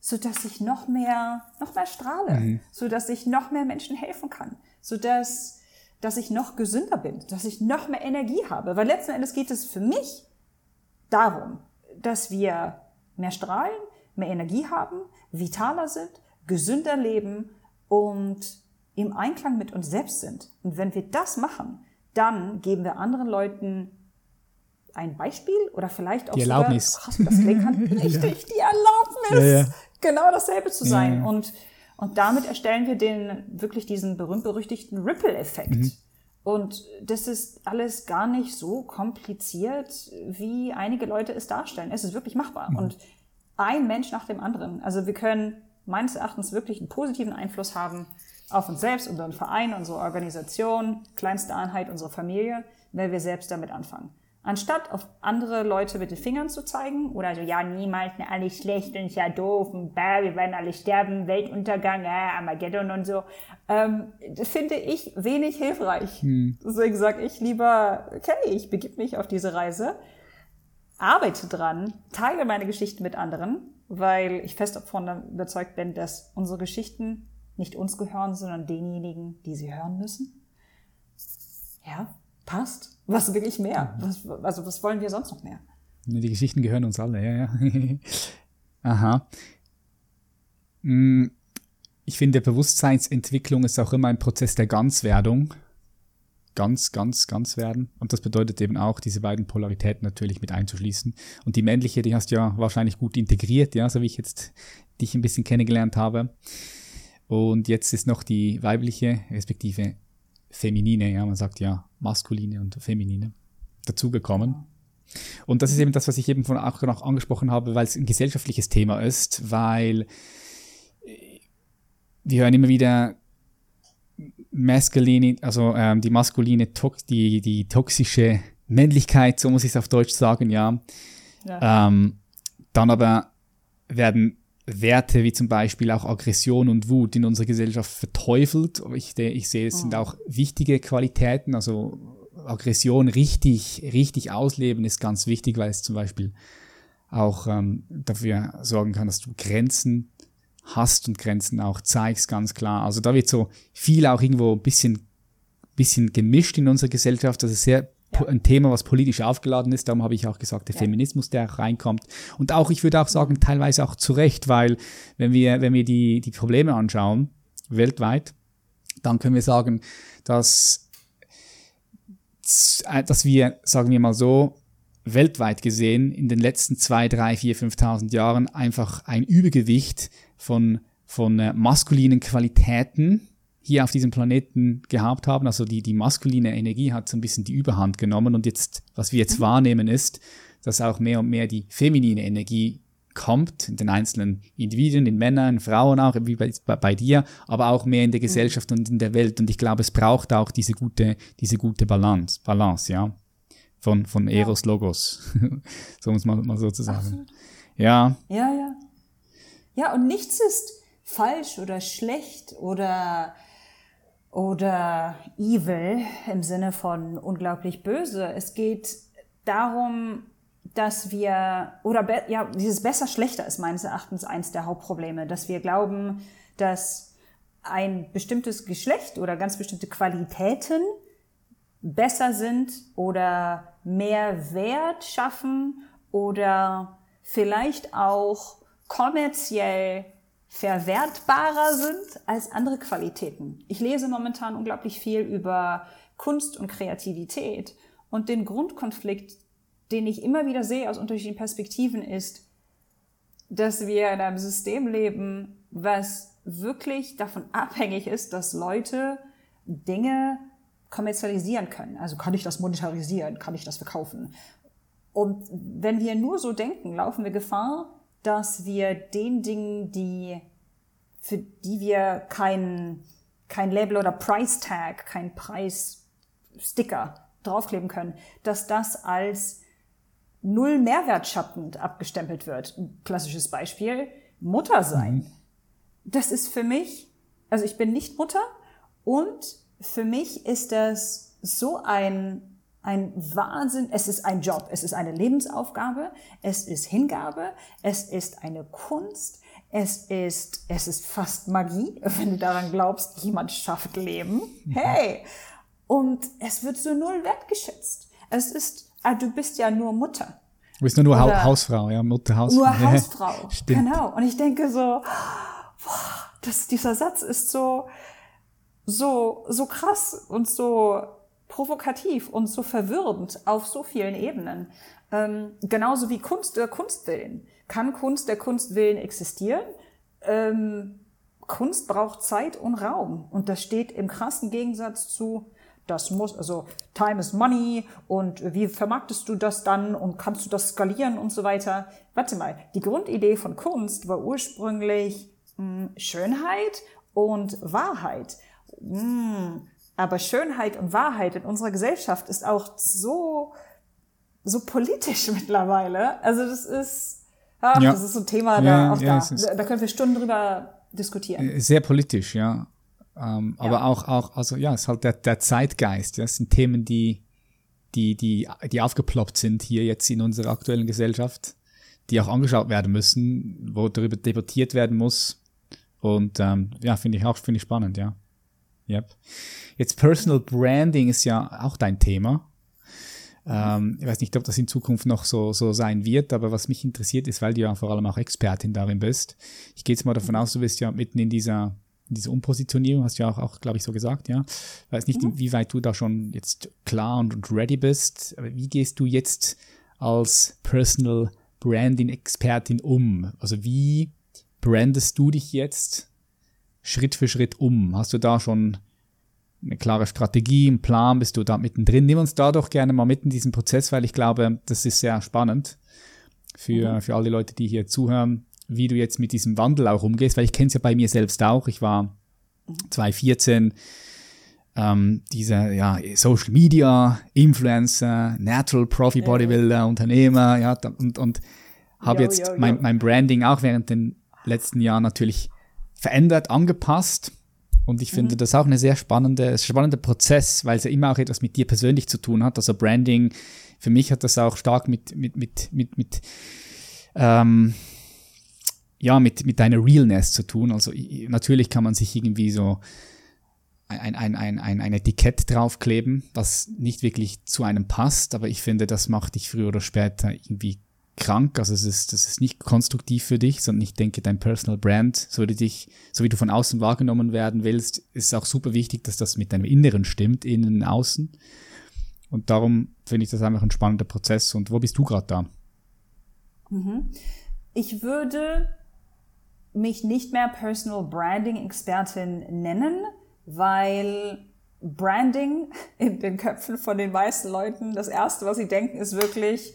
so dass ich noch mehr, noch mehr strahle, mhm. so dass ich noch mehr Menschen helfen kann, so dass dass ich noch gesünder bin, dass ich noch mehr Energie habe. Weil letzten Endes geht es für mich darum, dass wir mehr strahlen, mehr Energie haben, vitaler sind, gesünder leben und im Einklang mit uns selbst sind. Und wenn wir das machen, dann geben wir anderen Leuten ein Beispiel oder vielleicht auch die Erlaubnis. Sogar, krass, das klingt richtig, die Erlaubnis, ja, ja. genau dasselbe zu sein. Ja, und und damit erstellen wir den, wirklich diesen berühmt-berüchtigten Ripple-Effekt. Mhm. Und das ist alles gar nicht so kompliziert, wie einige Leute es darstellen. Es ist wirklich machbar. Mhm. Und ein Mensch nach dem anderen. Also wir können meines Erachtens wirklich einen positiven Einfluss haben auf uns selbst, unseren Verein, unsere Organisation, kleinste Einheit, unsere Familie, wenn wir selbst damit anfangen. Anstatt auf andere Leute mit den Fingern zu zeigen oder so, ja, niemals, ne, alles schlecht und ja doof und bäh, wir werden alle sterben, Weltuntergang, äh, Armageddon und so, ähm, finde ich wenig hilfreich. Hm. Deswegen sage ich lieber, okay, ich begib mich auf diese Reise, arbeite dran, teile meine Geschichten mit anderen, weil ich fest davon überzeugt bin, dass unsere Geschichten nicht uns gehören, sondern denjenigen, die sie hören müssen. Ja, passt. Was will ich mehr? Was, also was wollen wir sonst noch mehr? Die Geschichten gehören uns alle, ja, ja. Aha. Hm, ich finde, Bewusstseinsentwicklung ist auch immer ein Prozess der Ganzwerdung. Ganz, ganz, ganz werden. Und das bedeutet eben auch, diese beiden Polaritäten natürlich mit einzuschließen. Und die männliche, die hast du ja wahrscheinlich gut integriert, ja, so wie ich jetzt dich ein bisschen kennengelernt habe. Und jetzt ist noch die weibliche, respektive feminine, ja, man sagt ja maskuline und feminine, dazugekommen. Und das ist eben das, was ich eben von auch noch angesprochen habe, weil es ein gesellschaftliches Thema ist, weil äh, wir hören immer wieder masculine, also ähm, die maskuline, die, die toxische Männlichkeit, so muss ich es auf Deutsch sagen, ja. ja. Ähm, dann aber werden Werte wie zum Beispiel auch Aggression und Wut in unserer Gesellschaft verteufelt. Ich, ich sehe, es sind oh. auch wichtige Qualitäten. Also Aggression richtig, richtig ausleben ist ganz wichtig, weil es zum Beispiel auch ähm, dafür sorgen kann, dass du Grenzen hast und Grenzen auch zeigst, ganz klar. Also da wird so viel auch irgendwo ein bisschen, bisschen gemischt in unserer Gesellschaft. Das ist sehr. Ein Thema, was politisch aufgeladen ist. Darum habe ich auch gesagt, der ja. Feminismus, der reinkommt. Und auch, ich würde auch sagen, teilweise auch zu Recht, weil wenn wir, wenn wir die, die Probleme anschauen, weltweit, dann können wir sagen, dass, dass wir, sagen wir mal so, weltweit gesehen in den letzten zwei, drei, vier, 5.000 Jahren einfach ein Übergewicht von, von äh, maskulinen Qualitäten hier auf diesem Planeten gehabt haben. Also die, die maskuline Energie hat so ein bisschen die Überhand genommen und jetzt, was wir jetzt mhm. wahrnehmen, ist, dass auch mehr und mehr die feminine Energie kommt, in den einzelnen Individuen, in Männern, Frauen auch, wie bei, bei dir, aber auch mehr in der mhm. Gesellschaft und in der Welt. Und ich glaube, es braucht auch diese gute, diese gute Balance, Balance, ja. Von, von Eros Logos. so muss man mal so zu sagen. Ja. Ja, ja. Ja, und nichts ist falsch oder schlecht oder oder evil im Sinne von unglaublich böse. Es geht darum, dass wir, oder ja, dieses besser schlechter ist meines Erachtens eins der Hauptprobleme, dass wir glauben, dass ein bestimmtes Geschlecht oder ganz bestimmte Qualitäten besser sind oder mehr Wert schaffen oder vielleicht auch kommerziell verwertbarer sind als andere Qualitäten. Ich lese momentan unglaublich viel über Kunst und Kreativität und den Grundkonflikt, den ich immer wieder sehe aus unterschiedlichen Perspektiven, ist, dass wir in einem System leben, was wirklich davon abhängig ist, dass Leute Dinge kommerzialisieren können. Also kann ich das monetarisieren, kann ich das verkaufen. Und wenn wir nur so denken, laufen wir Gefahr, dass wir den Dingen, die, für die wir kein, kein Label oder Price Tag, kein Preissticker draufkleben können, dass das als null mehrwertschaffend abgestempelt wird. Ein klassisches Beispiel, Mutter sein. Mhm. Das ist für mich, also ich bin nicht Mutter und für mich ist das so ein ein Wahnsinn. Es ist ein Job, es ist eine Lebensaufgabe, es ist Hingabe, es ist eine Kunst, es ist, es ist fast Magie, wenn du daran glaubst, jemand schafft Leben. Hey! Und es wird so null wertgeschätzt. Es ist, ah, du bist ja nur Mutter. Du bist nur, nur Oder Hausfrau, ja, Mutter, Hausfrau. Nur Hausfrau, Stimmt. genau. Und ich denke so, boah, das, dieser Satz ist so, so, so krass und so provokativ und so verwirrend auf so vielen Ebenen. Ähm, genauso wie Kunst der Kunstwillen. Kann Kunst der Kunstwillen existieren? Ähm, Kunst braucht Zeit und Raum. Und das steht im krassen Gegensatz zu das muss, also Time is Money und wie vermarktest du das dann und kannst du das skalieren und so weiter. Warte mal, die Grundidee von Kunst war ursprünglich mh, hm, Schönheit und Wahrheit. Mh, hm, aber Schönheit und Wahrheit in unserer Gesellschaft ist auch so, so politisch mittlerweile. Also das ist, ach, ja. das ist so ein Thema, da, auch ja, da, da können wir Stunden drüber diskutieren. Äh, sehr politisch, ja. Ähm, ja. Aber auch, auch, also ja, es ist halt der, der Zeitgeist. Ja. Das sind Themen, die, die, die, die aufgeploppt sind hier jetzt in unserer aktuellen Gesellschaft, die auch angeschaut werden müssen, wo darüber debattiert werden muss. Und ähm, ja, finde ich auch finde ich spannend, ja. Yep. Jetzt Personal Branding ist ja auch dein Thema. Ähm, ich weiß nicht, ob das in Zukunft noch so, so sein wird, aber was mich interessiert ist, weil du ja vor allem auch Expertin darin bist. Ich gehe jetzt mal davon aus, du bist ja mitten in dieser diese Umpositionierung, hast du ja auch, auch glaube ich, so gesagt, ja. Ich weiß nicht, mhm. wie weit du da schon jetzt klar und, und ready bist, aber wie gehst du jetzt als Personal Branding-Expertin um? Also wie brandest du dich jetzt Schritt für Schritt um? Hast du da schon eine klare Strategie, einen Plan? Bist du da mittendrin? Nimm uns da doch gerne mal mit in diesen Prozess, weil ich glaube, das ist sehr spannend für, mhm. für alle Leute, die hier zuhören wie du jetzt mit diesem Wandel auch umgehst, weil ich kenne es ja bei mir selbst auch. Ich war 2014 ähm, dieser ja, Social Media, Influencer, Natural Profi Bodybuilder, Unternehmer, ja, und, und habe jetzt yo, yo. Mein, mein Branding auch während den letzten Jahren natürlich verändert, angepasst. Und ich finde mhm. das auch eine sehr spannende, spannender Prozess, weil es ja immer auch etwas mit dir persönlich zu tun hat. Also Branding, für mich hat das auch stark mit, mit, mit, mit, mit ähm, ja, mit, mit deiner Realness zu tun. Also natürlich kann man sich irgendwie so ein, ein, ein, ein, ein Etikett draufkleben, das nicht wirklich zu einem passt, aber ich finde, das macht dich früher oder später irgendwie krank. Also es ist, das ist nicht konstruktiv für dich, sondern ich denke, dein Personal Brand, so wie, dich, so wie du von außen wahrgenommen werden willst, ist auch super wichtig, dass das mit deinem Inneren stimmt, innen außen. Und darum finde ich das einfach ein spannender Prozess. Und wo bist du gerade da? Mhm. Ich würde mich nicht mehr Personal Branding Expertin nennen, weil Branding in den Köpfen von den meisten Leuten, das erste, was sie denken, ist wirklich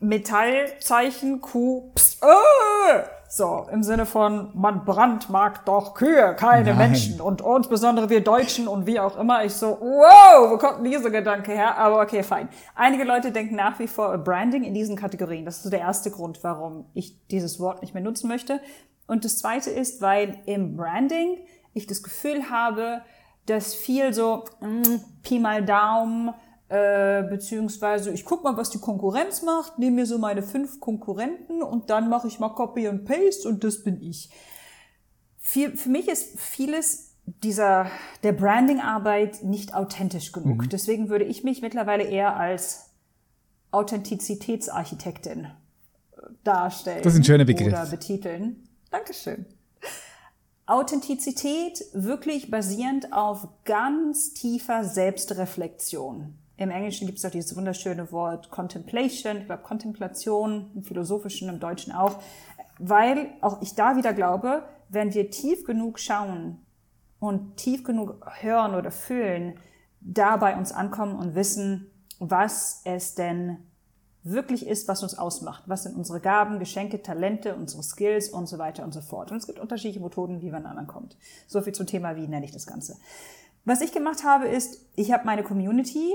Metallzeichen, Q, pst, äh, so, im Sinne von, man brandmarkt doch Kühe, keine Nein. Menschen. Und insbesondere wir Deutschen und wie auch immer. Ich so, wow, wo kommt denn dieser Gedanke her? Aber okay, fein. Einige Leute denken nach wie vor Branding in diesen Kategorien. Das ist so der erste Grund, warum ich dieses Wort nicht mehr nutzen möchte. Und das zweite ist, weil im Branding ich das Gefühl habe, dass viel so, mm, Pi mal Daumen, äh, beziehungsweise ich guck mal, was die Konkurrenz macht, nehme mir so meine fünf Konkurrenten und dann mache ich mal Copy und Paste und das bin ich. Für, für mich ist vieles dieser der Branding-Arbeit nicht authentisch genug. Mhm. Deswegen würde ich mich mittlerweile eher als Authentizitätsarchitektin äh, darstellen. Das ist ein schöner Begriff. Oder betiteln. Dankeschön. Authentizität wirklich basierend auf ganz tiefer Selbstreflexion. Im Englischen gibt es auch dieses wunderschöne Wort Contemplation, ich glaube Kontemplation, im Philosophischen, im Deutschen auch, weil auch ich da wieder glaube, wenn wir tief genug schauen und tief genug hören oder fühlen, da bei uns ankommen und wissen, was es denn wirklich ist, was uns ausmacht. Was sind unsere Gaben, Geschenke, Talente, unsere Skills und so weiter und so fort. Und es gibt unterschiedliche Methoden, wie man an ankommt. So viel zum Thema, wie nenne ich das Ganze. Was ich gemacht habe, ist, ich habe meine Community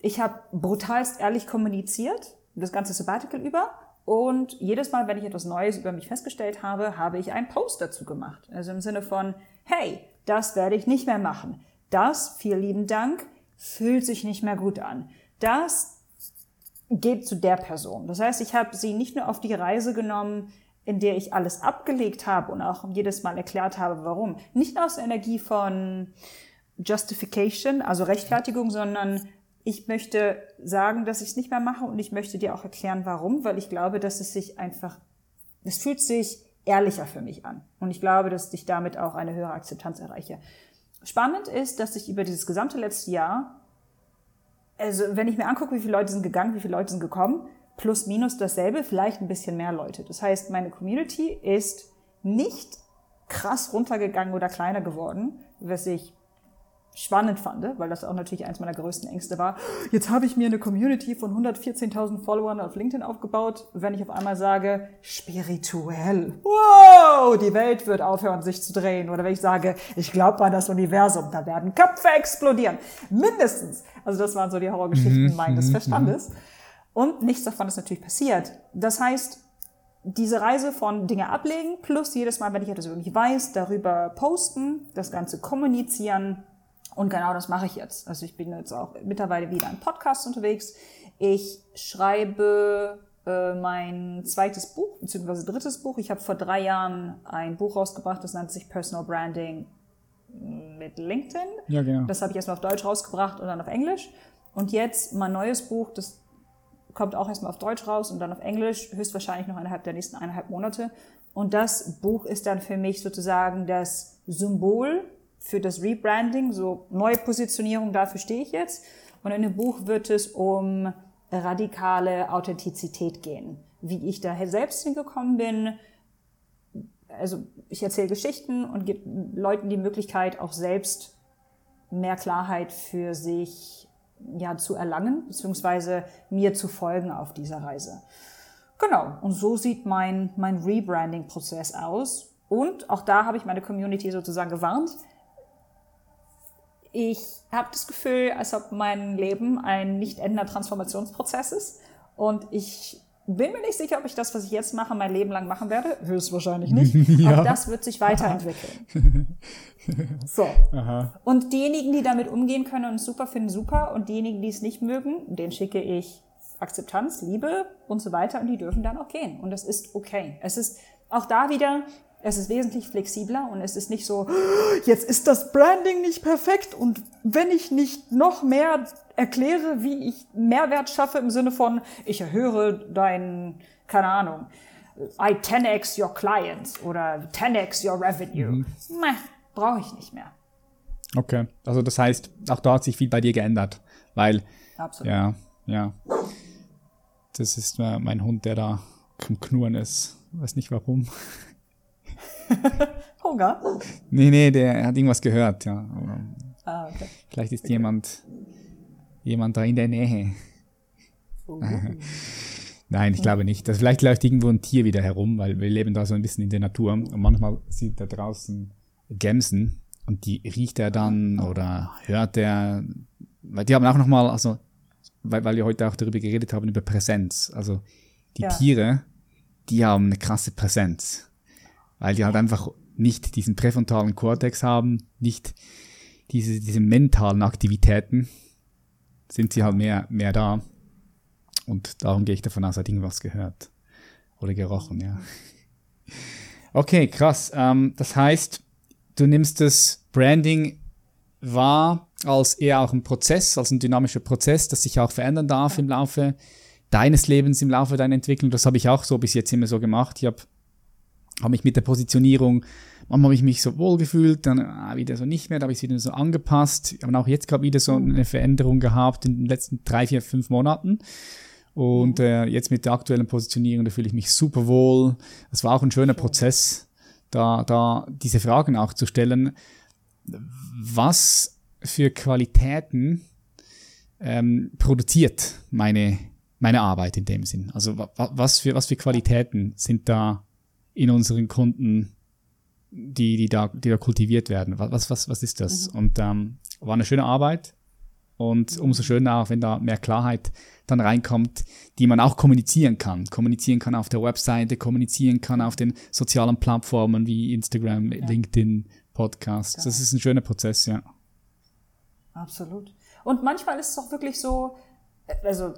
ich habe brutalst ehrlich kommuniziert, das ganze Sabbatical über. Und jedes Mal, wenn ich etwas Neues über mich festgestellt habe, habe ich einen Post dazu gemacht. Also im Sinne von, hey, das werde ich nicht mehr machen. Das, vielen lieben Dank, fühlt sich nicht mehr gut an. Das geht zu der Person. Das heißt, ich habe sie nicht nur auf die Reise genommen, in der ich alles abgelegt habe und auch jedes Mal erklärt habe, warum. Nicht aus der Energie von Justification, also Rechtfertigung, sondern ich möchte sagen, dass ich es nicht mehr mache und ich möchte dir auch erklären, warum, weil ich glaube, dass es sich einfach, es fühlt sich ehrlicher für mich an. Und ich glaube, dass ich damit auch eine höhere Akzeptanz erreiche. Spannend ist, dass ich über dieses gesamte letzte Jahr, also wenn ich mir angucke, wie viele Leute sind gegangen, wie viele Leute sind gekommen, plus minus dasselbe, vielleicht ein bisschen mehr Leute. Das heißt, meine Community ist nicht krass runtergegangen oder kleiner geworden, was ich spannend fand, weil das auch natürlich eins meiner größten Ängste war. Jetzt habe ich mir eine Community von 114.000 Followern auf LinkedIn aufgebaut. Wenn ich auf einmal sage, spirituell, wow, die Welt wird aufhören, sich zu drehen. Oder wenn ich sage, ich glaube an das Universum, da werden Köpfe explodieren. Mindestens. Also das waren so die Horrorgeschichten mhm. meines mhm, Verstandes. Und nichts davon ist natürlich passiert. Das heißt, diese Reise von Dinge ablegen, plus jedes Mal, wenn ich etwas irgendwie weiß, darüber posten, das Ganze kommunizieren, und genau das mache ich jetzt. Also ich bin jetzt auch mittlerweile wieder im Podcast unterwegs. Ich schreibe äh, mein zweites Buch, beziehungsweise drittes Buch. Ich habe vor drei Jahren ein Buch rausgebracht, das nennt sich Personal Branding mit LinkedIn. Ja, genau. Das habe ich erstmal auf Deutsch rausgebracht und dann auf Englisch. Und jetzt mein neues Buch, das kommt auch erstmal auf Deutsch raus und dann auf Englisch, höchstwahrscheinlich noch innerhalb der nächsten eineinhalb Monate. Und das Buch ist dann für mich sozusagen das Symbol für das Rebranding, so neue Positionierung, dafür stehe ich jetzt. Und in dem Buch wird es um radikale Authentizität gehen. Wie ich da selbst hingekommen bin. Also ich erzähle Geschichten und gebe Leuten die Möglichkeit, auch selbst mehr Klarheit für sich ja, zu erlangen, beziehungsweise mir zu folgen auf dieser Reise. Genau, und so sieht mein, mein Rebranding-Prozess aus. Und auch da habe ich meine Community sozusagen gewarnt ich habe das Gefühl, als ob mein Leben ein nicht endender Transformationsprozess ist. Und ich bin mir nicht sicher, ob ich das, was ich jetzt mache, mein Leben lang machen werde. Höchstwahrscheinlich nicht. ja. Aber das wird sich weiterentwickeln. so. Aha. Und diejenigen, die damit umgehen können und es super finden, super. Und diejenigen, die es nicht mögen, denen schicke ich Akzeptanz, Liebe und so weiter. Und die dürfen dann auch gehen. Und das ist okay. Es ist auch da wieder, es ist wesentlich flexibler und es ist nicht so, jetzt ist das Branding nicht perfekt und wenn ich nicht noch mehr erkläre, wie ich Mehrwert schaffe im Sinne von, ich erhöhe dein, keine Ahnung, I 10x your clients oder 10x your revenue. Mhm. brauche ich nicht mehr. Okay, also das heißt, auch da hat sich viel bei dir geändert, weil, Absolut. ja, ja, das ist mein Hund, der da am Knurren ist. Weiß nicht warum. Hunger? Nee, nee, der hat irgendwas gehört, ja. Ah, okay. Vielleicht ist okay. jemand, jemand da in der Nähe. Uh. Nein, ich glaube nicht. Das, vielleicht läuft irgendwo ein Tier wieder herum, weil wir leben da so ein bisschen in der Natur und manchmal sieht er draußen Gämsen und die riecht er dann oder hört er, weil die haben auch nochmal, also, weil, weil wir heute auch darüber geredet haben, über Präsenz. Also die ja. Tiere, die haben eine krasse Präsenz weil die halt einfach nicht diesen präfrontalen Kortex haben, nicht diese, diese mentalen Aktivitäten, sind sie halt mehr, mehr da. Und darum gehe ich davon aus, hat irgendwas gehört. Oder gerochen, ja. Okay, krass. Ähm, das heißt, du nimmst das Branding wahr als eher auch ein Prozess, als ein dynamischer Prozess, das sich auch verändern darf im Laufe deines Lebens, im Laufe deiner Entwicklung. Das habe ich auch so bis jetzt immer so gemacht. Ich habe habe mich mit der Positionierung, manchmal habe ich mich so wohl gefühlt, dann ah, wieder so nicht mehr, da habe ich es wieder so angepasst. Habe auch jetzt gerade wieder so eine Veränderung gehabt in den letzten drei, vier, fünf Monaten. Und mhm. äh, jetzt mit der aktuellen Positionierung, da fühle ich mich super wohl. Es war auch ein schöner Prozess, da, da diese Fragen auch zu stellen. Was für Qualitäten ähm, produziert meine, meine Arbeit in dem Sinn? Also was für, was für Qualitäten sind da in unseren Kunden, die, die, da, die da kultiviert werden. Was, was, was ist das? Mhm. Und ähm, war eine schöne Arbeit. Und umso schöner auch, wenn da mehr Klarheit dann reinkommt, die man auch kommunizieren kann. Kommunizieren kann auf der Webseite, kommunizieren kann auf den sozialen Plattformen wie Instagram, ja. LinkedIn, Podcasts. Das ist ein schöner Prozess, ja. Absolut. Und manchmal ist es auch wirklich so, also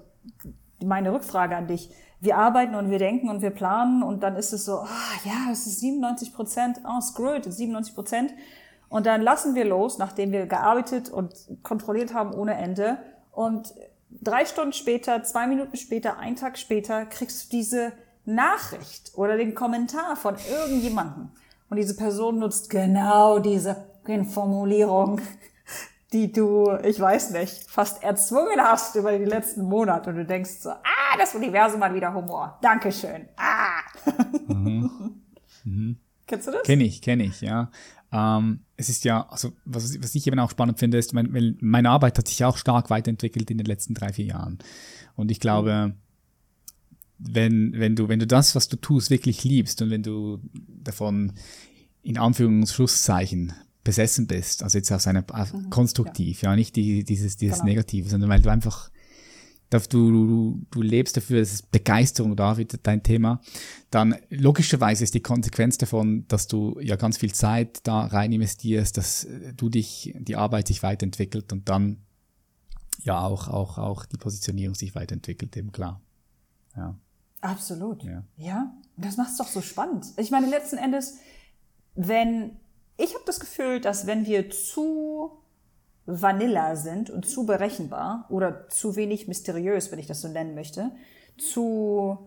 meine Rückfrage an dich, wir arbeiten und wir denken und wir planen und dann ist es so, ah, ja, es ist 97 Prozent, oh, screw it, 97 Prozent. Und dann lassen wir los, nachdem wir gearbeitet und kontrolliert haben ohne Ende. Und drei Stunden später, zwei Minuten später, einen Tag später kriegst du diese Nachricht oder den Kommentar von irgendjemandem. Und diese Person nutzt genau diese Formulierung die du, ich weiß nicht, fast erzwungen hast über die letzten Monate und du denkst so, ah, das Universum hat wieder Humor. Dankeschön. Ah. Mhm. Mhm. Kennst du das? Kenn ich, kenn ich, ja. Ähm, es ist ja, also was, was ich eben auch spannend finde, ist, mein, meine Arbeit hat sich auch stark weiterentwickelt in den letzten drei, vier Jahren. Und ich glaube, wenn, wenn du, wenn du das, was du tust, wirklich liebst und wenn du davon in Anführungszeichen besessen bist, also jetzt aus einer mhm, konstruktiv, ja. ja, nicht die, dieses, dieses genau. Negative, sondern weil du einfach du, du, du lebst dafür, das ist Begeisterung da, wieder dein Thema, dann logischerweise ist die Konsequenz davon, dass du ja ganz viel Zeit da rein investierst, dass du dich, die Arbeit sich weiterentwickelt und dann ja auch, auch, auch die Positionierung sich weiterentwickelt, eben klar. Ja. Absolut. Ja. ja. Das macht es doch so spannend. Ich meine, letzten Endes, wenn, ich habe das Gefühl, dass wenn wir zu Vanilla sind und zu berechenbar oder zu wenig mysteriös, wenn ich das so nennen möchte, zu,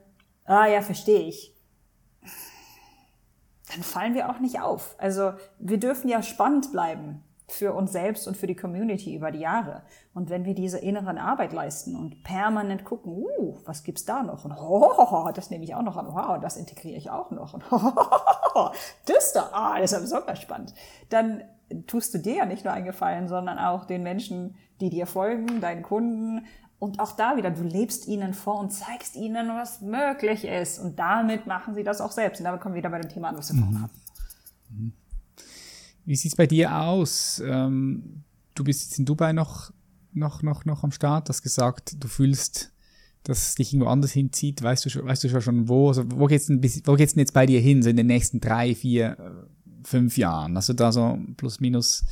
ah ja, verstehe ich, dann fallen wir auch nicht auf. Also wir dürfen ja spannend bleiben für uns selbst und für die Community über die Jahre. Und wenn wir diese inneren Arbeit leisten und permanent gucken, uh, was gibt's da noch? Und oh, das nehme ich auch noch an. Wow, das integriere ich auch noch. Und oh, das da, ah, das ist aber super spannend. Dann tust du dir ja nicht nur einen Gefallen, sondern auch den Menschen, die dir folgen, deinen Kunden. Und auch da wieder, du lebst ihnen vor und zeigst ihnen, was möglich ist. Und damit machen sie das auch selbst. Und damit kommen wir wieder bei dem Thema an, was wir vorhin hatten. Wie sieht's bei dir aus? Ähm, du bist jetzt in Dubai noch, noch, noch, noch am Start, hast gesagt, du fühlst, dass es dich irgendwo anders hinzieht. Weißt du schon, weißt du schon wo? Also wo geht's denn, wo geht's denn jetzt bei dir hin, so in den nächsten drei, vier, fünf Jahren? Also da so plus minus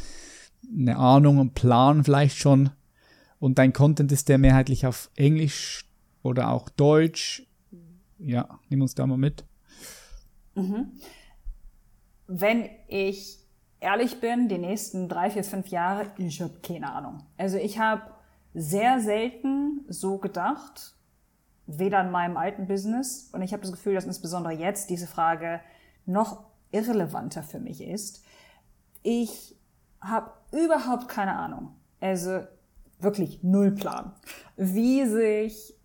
eine Ahnung und Plan vielleicht schon. Und dein Content ist der mehrheitlich auf Englisch oder auch Deutsch. Ja, nimm uns da mal mit. Mhm. Wenn ich ehrlich bin, die nächsten drei, vier, fünf Jahre, ich habe keine Ahnung. Also ich habe sehr selten so gedacht, weder in meinem alten Business, und ich habe das Gefühl, dass insbesondere jetzt diese Frage noch irrelevanter für mich ist. Ich habe überhaupt keine Ahnung, also wirklich null Plan, wie sich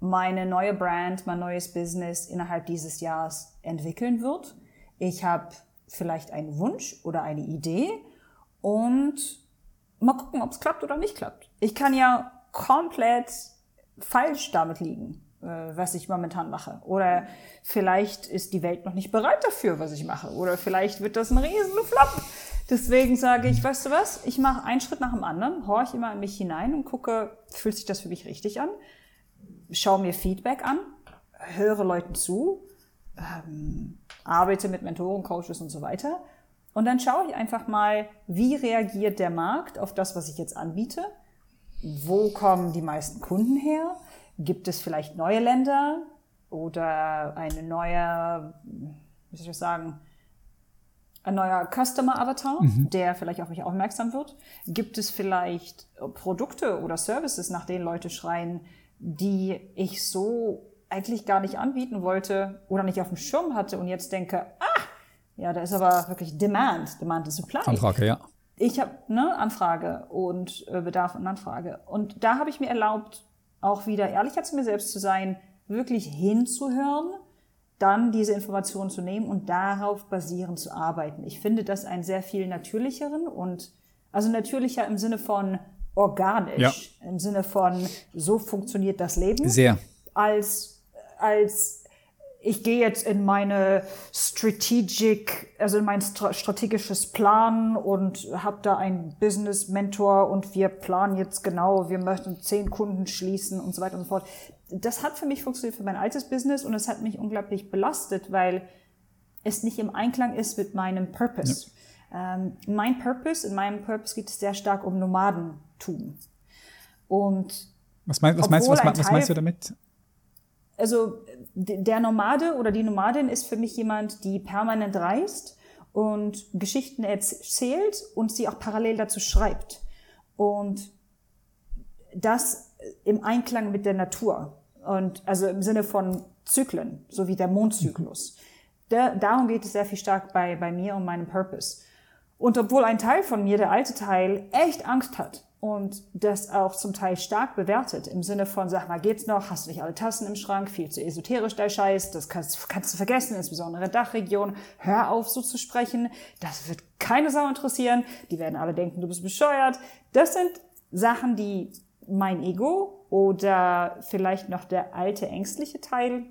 meine neue Brand, mein neues Business innerhalb dieses Jahres entwickeln wird. Ich habe vielleicht einen Wunsch oder eine Idee und mal gucken, ob es klappt oder nicht klappt. Ich kann ja komplett falsch damit liegen. Äh, was ich momentan mache. Oder vielleicht ist die Welt noch nicht bereit dafür, was ich mache. Oder vielleicht wird das ein riesen Flop. Deswegen sage ich, weißt du was, ich mache einen Schritt nach dem anderen, horche immer in mich hinein und gucke, fühlt sich das für mich richtig an, schaue mir Feedback an, höre Leuten zu, ähm, arbeite mit Mentoren, Coaches und so weiter. Und dann schaue ich einfach mal, wie reagiert der Markt auf das, was ich jetzt anbiete? Wo kommen die meisten Kunden her? Gibt es vielleicht neue Länder oder eine neue, wie soll ich sagen, ein neuer Customer Avatar, mhm. der vielleicht auf mich aufmerksam wird? Gibt es vielleicht Produkte oder Services, nach denen Leute schreien, die ich so eigentlich gar nicht anbieten wollte oder nicht auf dem Schirm hatte und jetzt denke, ah, ja, da ist aber wirklich Demand, Demand is Supply. Anfrage, ja. Ich habe ne Anfrage und äh, Bedarf und Anfrage und da habe ich mir erlaubt, auch wieder ehrlicher zu mir selbst zu sein, wirklich hinzuhören, dann diese Informationen zu nehmen und darauf basierend zu arbeiten. Ich finde das einen sehr viel natürlicheren und also natürlicher im Sinne von organisch, ja. im Sinne von so funktioniert das Leben. Sehr. Als, als ich gehe jetzt in meine strategic, also in mein strategisches Plan und habe da einen Business Mentor und wir planen jetzt genau, wir möchten zehn Kunden schließen und so weiter und so fort. Das hat für mich funktioniert für mein altes Business und es hat mich unglaublich belastet, weil es nicht im Einklang ist mit meinem Purpose. Ja. Ähm, mein Purpose, in meinem Purpose geht es sehr stark um Nomadentum. Und was, mein, was, meinst, was, was meinst du damit? Also der Nomade oder die Nomadin ist für mich jemand, die permanent reist und Geschichten erzählt und sie auch parallel dazu schreibt. Und das im Einklang mit der Natur. Und also im Sinne von Zyklen, so wie der Mondzyklus. Da, darum geht es sehr viel stark bei, bei mir und meinem Purpose. Und obwohl ein Teil von mir, der alte Teil, echt Angst hat und das auch zum Teil stark bewertet im Sinne von, sag mal, geht's noch? Hast du nicht alle Tassen im Schrank? Viel zu esoterisch der Scheiß. Das kannst, kannst du vergessen, insbesondere Dachregion. Hör auf, so zu sprechen. Das wird keine Sau interessieren. Die werden alle denken, du bist bescheuert. Das sind Sachen, die mein Ego oder vielleicht noch der alte ängstliche Teil,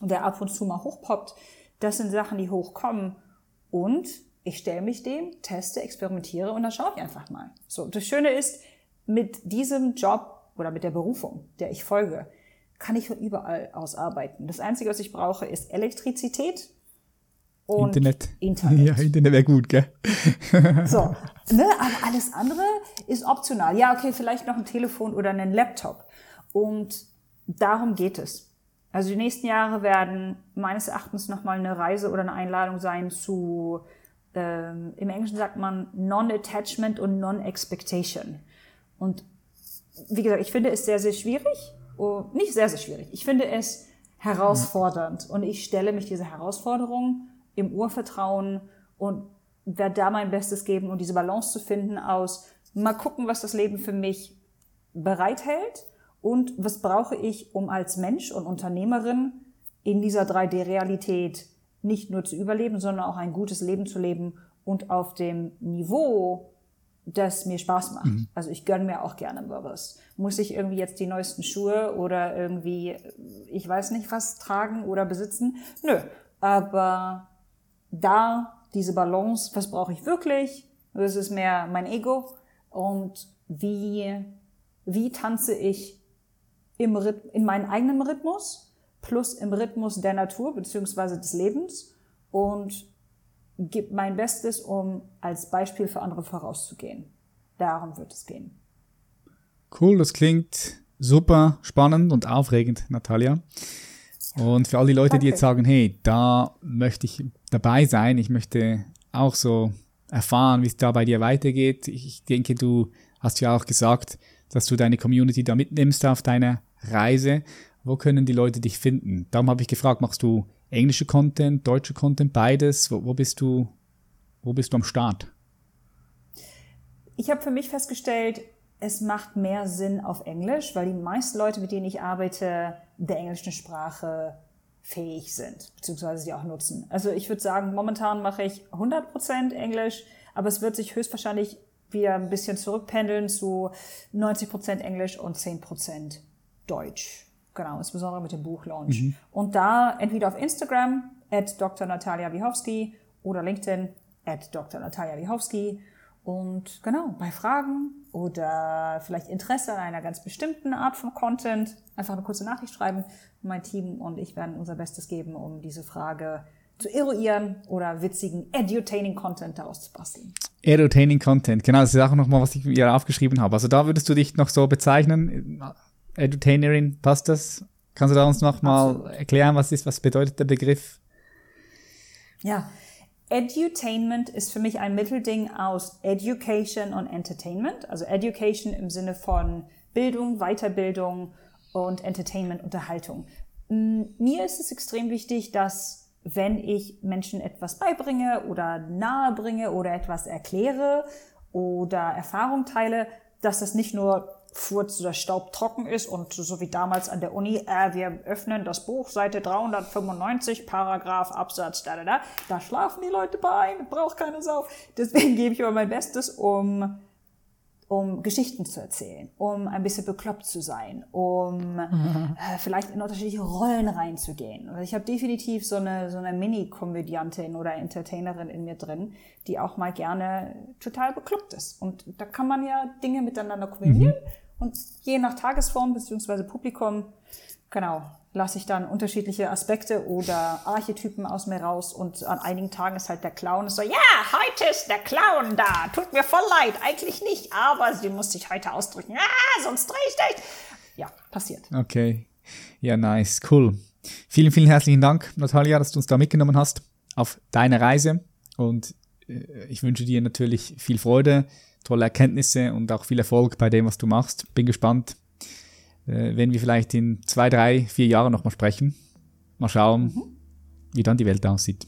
der ab und zu mal hochpoppt, das sind Sachen, die hochkommen. Und ich stelle mich dem, teste, experimentiere und dann schaue ich einfach mal. So, das Schöne ist, mit diesem Job oder mit der Berufung, der ich folge, kann ich von überall aus arbeiten. Das Einzige, was ich brauche, ist Elektrizität und Internet. Internet. Ja, Internet wäre gut, gell? So, ne, aber alles andere ist optional. Ja, okay, vielleicht noch ein Telefon oder einen Laptop. Und darum geht es. Also die nächsten Jahre werden meines Erachtens nochmal eine Reise oder eine Einladung sein zu ähm, im Englischen sagt man Non-Attachment und Non-Expectation. Und wie gesagt, ich finde es sehr, sehr schwierig. Oh, nicht sehr, sehr schwierig. Ich finde es herausfordernd. Und ich stelle mich diese Herausforderung im Urvertrauen und werde da mein Bestes geben, um diese Balance zu finden aus mal gucken, was das Leben für mich bereithält und was brauche ich, um als Mensch und Unternehmerin in dieser 3D-Realität nicht nur zu überleben, sondern auch ein gutes Leben zu leben und auf dem Niveau, das mir Spaß macht. Mhm. Also ich gönne mir auch gerne was. Muss ich irgendwie jetzt die neuesten Schuhe oder irgendwie, ich weiß nicht was, tragen oder besitzen? Nö. Aber da diese Balance, was brauche ich wirklich? Das ist mehr mein Ego. Und wie, wie tanze ich im, in meinem eigenen Rhythmus? Plus im Rhythmus der Natur beziehungsweise des Lebens und gebe mein Bestes, um als Beispiel für andere vorauszugehen. Darum wird es gehen. Cool, das klingt super spannend und aufregend, Natalia. Und für all die Leute, Danke. die jetzt sagen, hey, da möchte ich dabei sein, ich möchte auch so erfahren, wie es da bei dir weitergeht. Ich denke, du hast ja auch gesagt, dass du deine Community da mitnimmst auf deiner Reise. Wo können die Leute dich finden? Darum habe ich gefragt, machst du englische Content, deutsche Content, beides? Wo, wo bist du, wo bist du am Start? Ich habe für mich festgestellt, es macht mehr Sinn auf Englisch, weil die meisten Leute, mit denen ich arbeite, der englischen Sprache fähig sind, beziehungsweise sie auch nutzen. Also ich würde sagen, momentan mache ich 100% Englisch, aber es wird sich höchstwahrscheinlich wieder ein bisschen zurückpendeln zu 90% Englisch und 10% Deutsch. Genau, insbesondere mit dem Buchlaunch. Mhm. Und da entweder auf Instagram at Dr. Natalia Wiechowski oder LinkedIn at Dr. Natalia Wiechowski. Und genau, bei Fragen oder vielleicht Interesse an einer ganz bestimmten Art von Content, einfach eine kurze Nachricht schreiben. Mein Team und ich werden unser Bestes geben, um diese Frage zu eruieren oder witzigen, edutaining Content daraus zu basteln. Edutaining Content, genau, das ist auch nochmal, was ich mir aufgeschrieben habe. Also da würdest du dich noch so bezeichnen, Edutainerin, passt das? Kannst du da uns noch mal erklären, was ist, was bedeutet der Begriff? Ja, Edutainment ist für mich ein Mittelding aus Education und Entertainment. Also Education im Sinne von Bildung, Weiterbildung und Entertainment, Unterhaltung. Mir ist es extrem wichtig, dass wenn ich Menschen etwas beibringe oder nahebringe oder etwas erkläre oder Erfahrung teile, dass das nicht nur Furz oder Staub trocken ist und so wie damals an der Uni, äh, wir öffnen das Buch, Seite 395, Paragraph, Absatz, da, da, da, da schlafen die Leute bei ein, braucht keine Sau. Deswegen gebe ich immer mein Bestes, um, um Geschichten zu erzählen, um ein bisschen bekloppt zu sein, um mhm. äh, vielleicht in unterschiedliche Rollen reinzugehen. Also ich habe definitiv so eine, so eine Mini-Komödiantin oder Entertainerin in mir drin, die auch mal gerne total bekloppt ist. Und da kann man ja Dinge miteinander kombinieren. Mhm und je nach Tagesform bzw. Publikum, genau, lasse ich dann unterschiedliche Aspekte oder Archetypen aus mir raus. Und an einigen Tagen ist halt der Clown so, ja, heute ist der Clown da. Tut mir voll leid, eigentlich nicht, aber sie muss sich heute ausdrücken. Ja, sonst dich. Ja, passiert. Okay. Ja, nice, cool. Vielen, vielen herzlichen Dank, Natalia, dass du uns da mitgenommen hast auf deine Reise. Und äh, ich wünsche dir natürlich viel Freude tolle Erkenntnisse und auch viel Erfolg bei dem, was du machst. Bin gespannt, äh, wenn wir vielleicht in zwei, drei, vier Jahren nochmal sprechen. Mal schauen, mhm. wie dann die Welt aussieht.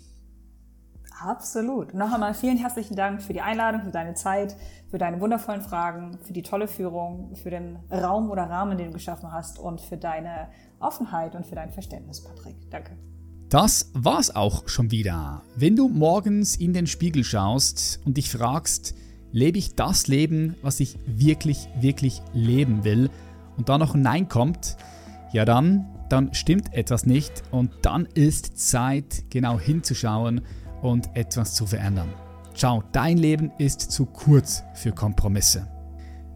Absolut. Noch einmal vielen herzlichen Dank für die Einladung, für deine Zeit, für deine wundervollen Fragen, für die tolle Führung, für den Raum oder Rahmen, den du geschaffen hast und für deine Offenheit und für dein Verständnis, Patrick. Danke. Das war's auch schon wieder. Wenn du morgens in den Spiegel schaust und dich fragst, lebe ich das Leben, was ich wirklich, wirklich leben will, und da noch ein Nein kommt, ja dann, dann stimmt etwas nicht und dann ist Zeit, genau hinzuschauen und etwas zu verändern. Schau, dein Leben ist zu kurz für Kompromisse.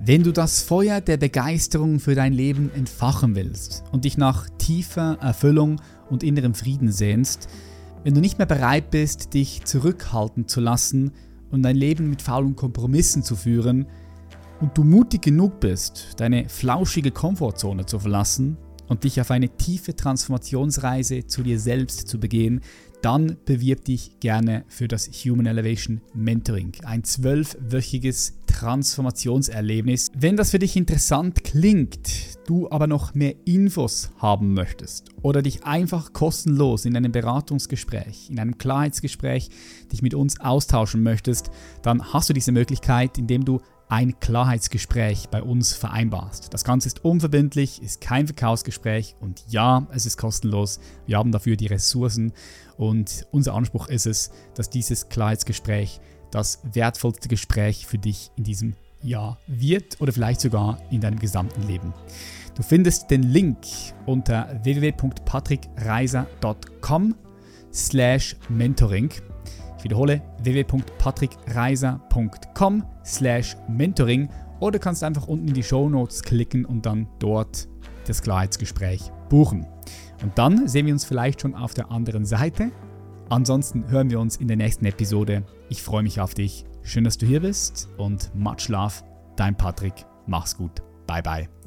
Wenn du das Feuer der Begeisterung für dein Leben entfachen willst und dich nach tiefer Erfüllung und innerem Frieden sehnst, wenn du nicht mehr bereit bist, dich zurückhalten zu lassen und dein Leben mit faulen Kompromissen zu führen, und du mutig genug bist, deine flauschige Komfortzone zu verlassen und dich auf eine tiefe Transformationsreise zu dir selbst zu begehen, dann bewirb dich gerne für das Human Elevation Mentoring, ein zwölfwöchiges Transformationserlebnis. Wenn das für dich interessant klingt, du aber noch mehr Infos haben möchtest oder dich einfach kostenlos in einem Beratungsgespräch, in einem Klarheitsgespräch dich mit uns austauschen möchtest, dann hast du diese Möglichkeit, indem du ein Klarheitsgespräch bei uns vereinbarst. Das Ganze ist unverbindlich, ist kein Verkaufsgespräch und ja, es ist kostenlos. Wir haben dafür die Ressourcen und unser Anspruch ist es, dass dieses Klarheitsgespräch das wertvollste Gespräch für dich in diesem Jahr wird oder vielleicht sogar in deinem gesamten Leben. Du findest den Link unter www.patrickreiser.com slash mentoring. Ich wiederhole www.patrickreiser.com slash mentoring oder kannst einfach unten in die Show Notes klicken und dann dort das Klarheitsgespräch buchen. Und dann sehen wir uns vielleicht schon auf der anderen Seite. Ansonsten hören wir uns in der nächsten Episode. Ich freue mich auf dich. Schön, dass du hier bist und much love. Dein Patrick. Mach's gut. Bye bye.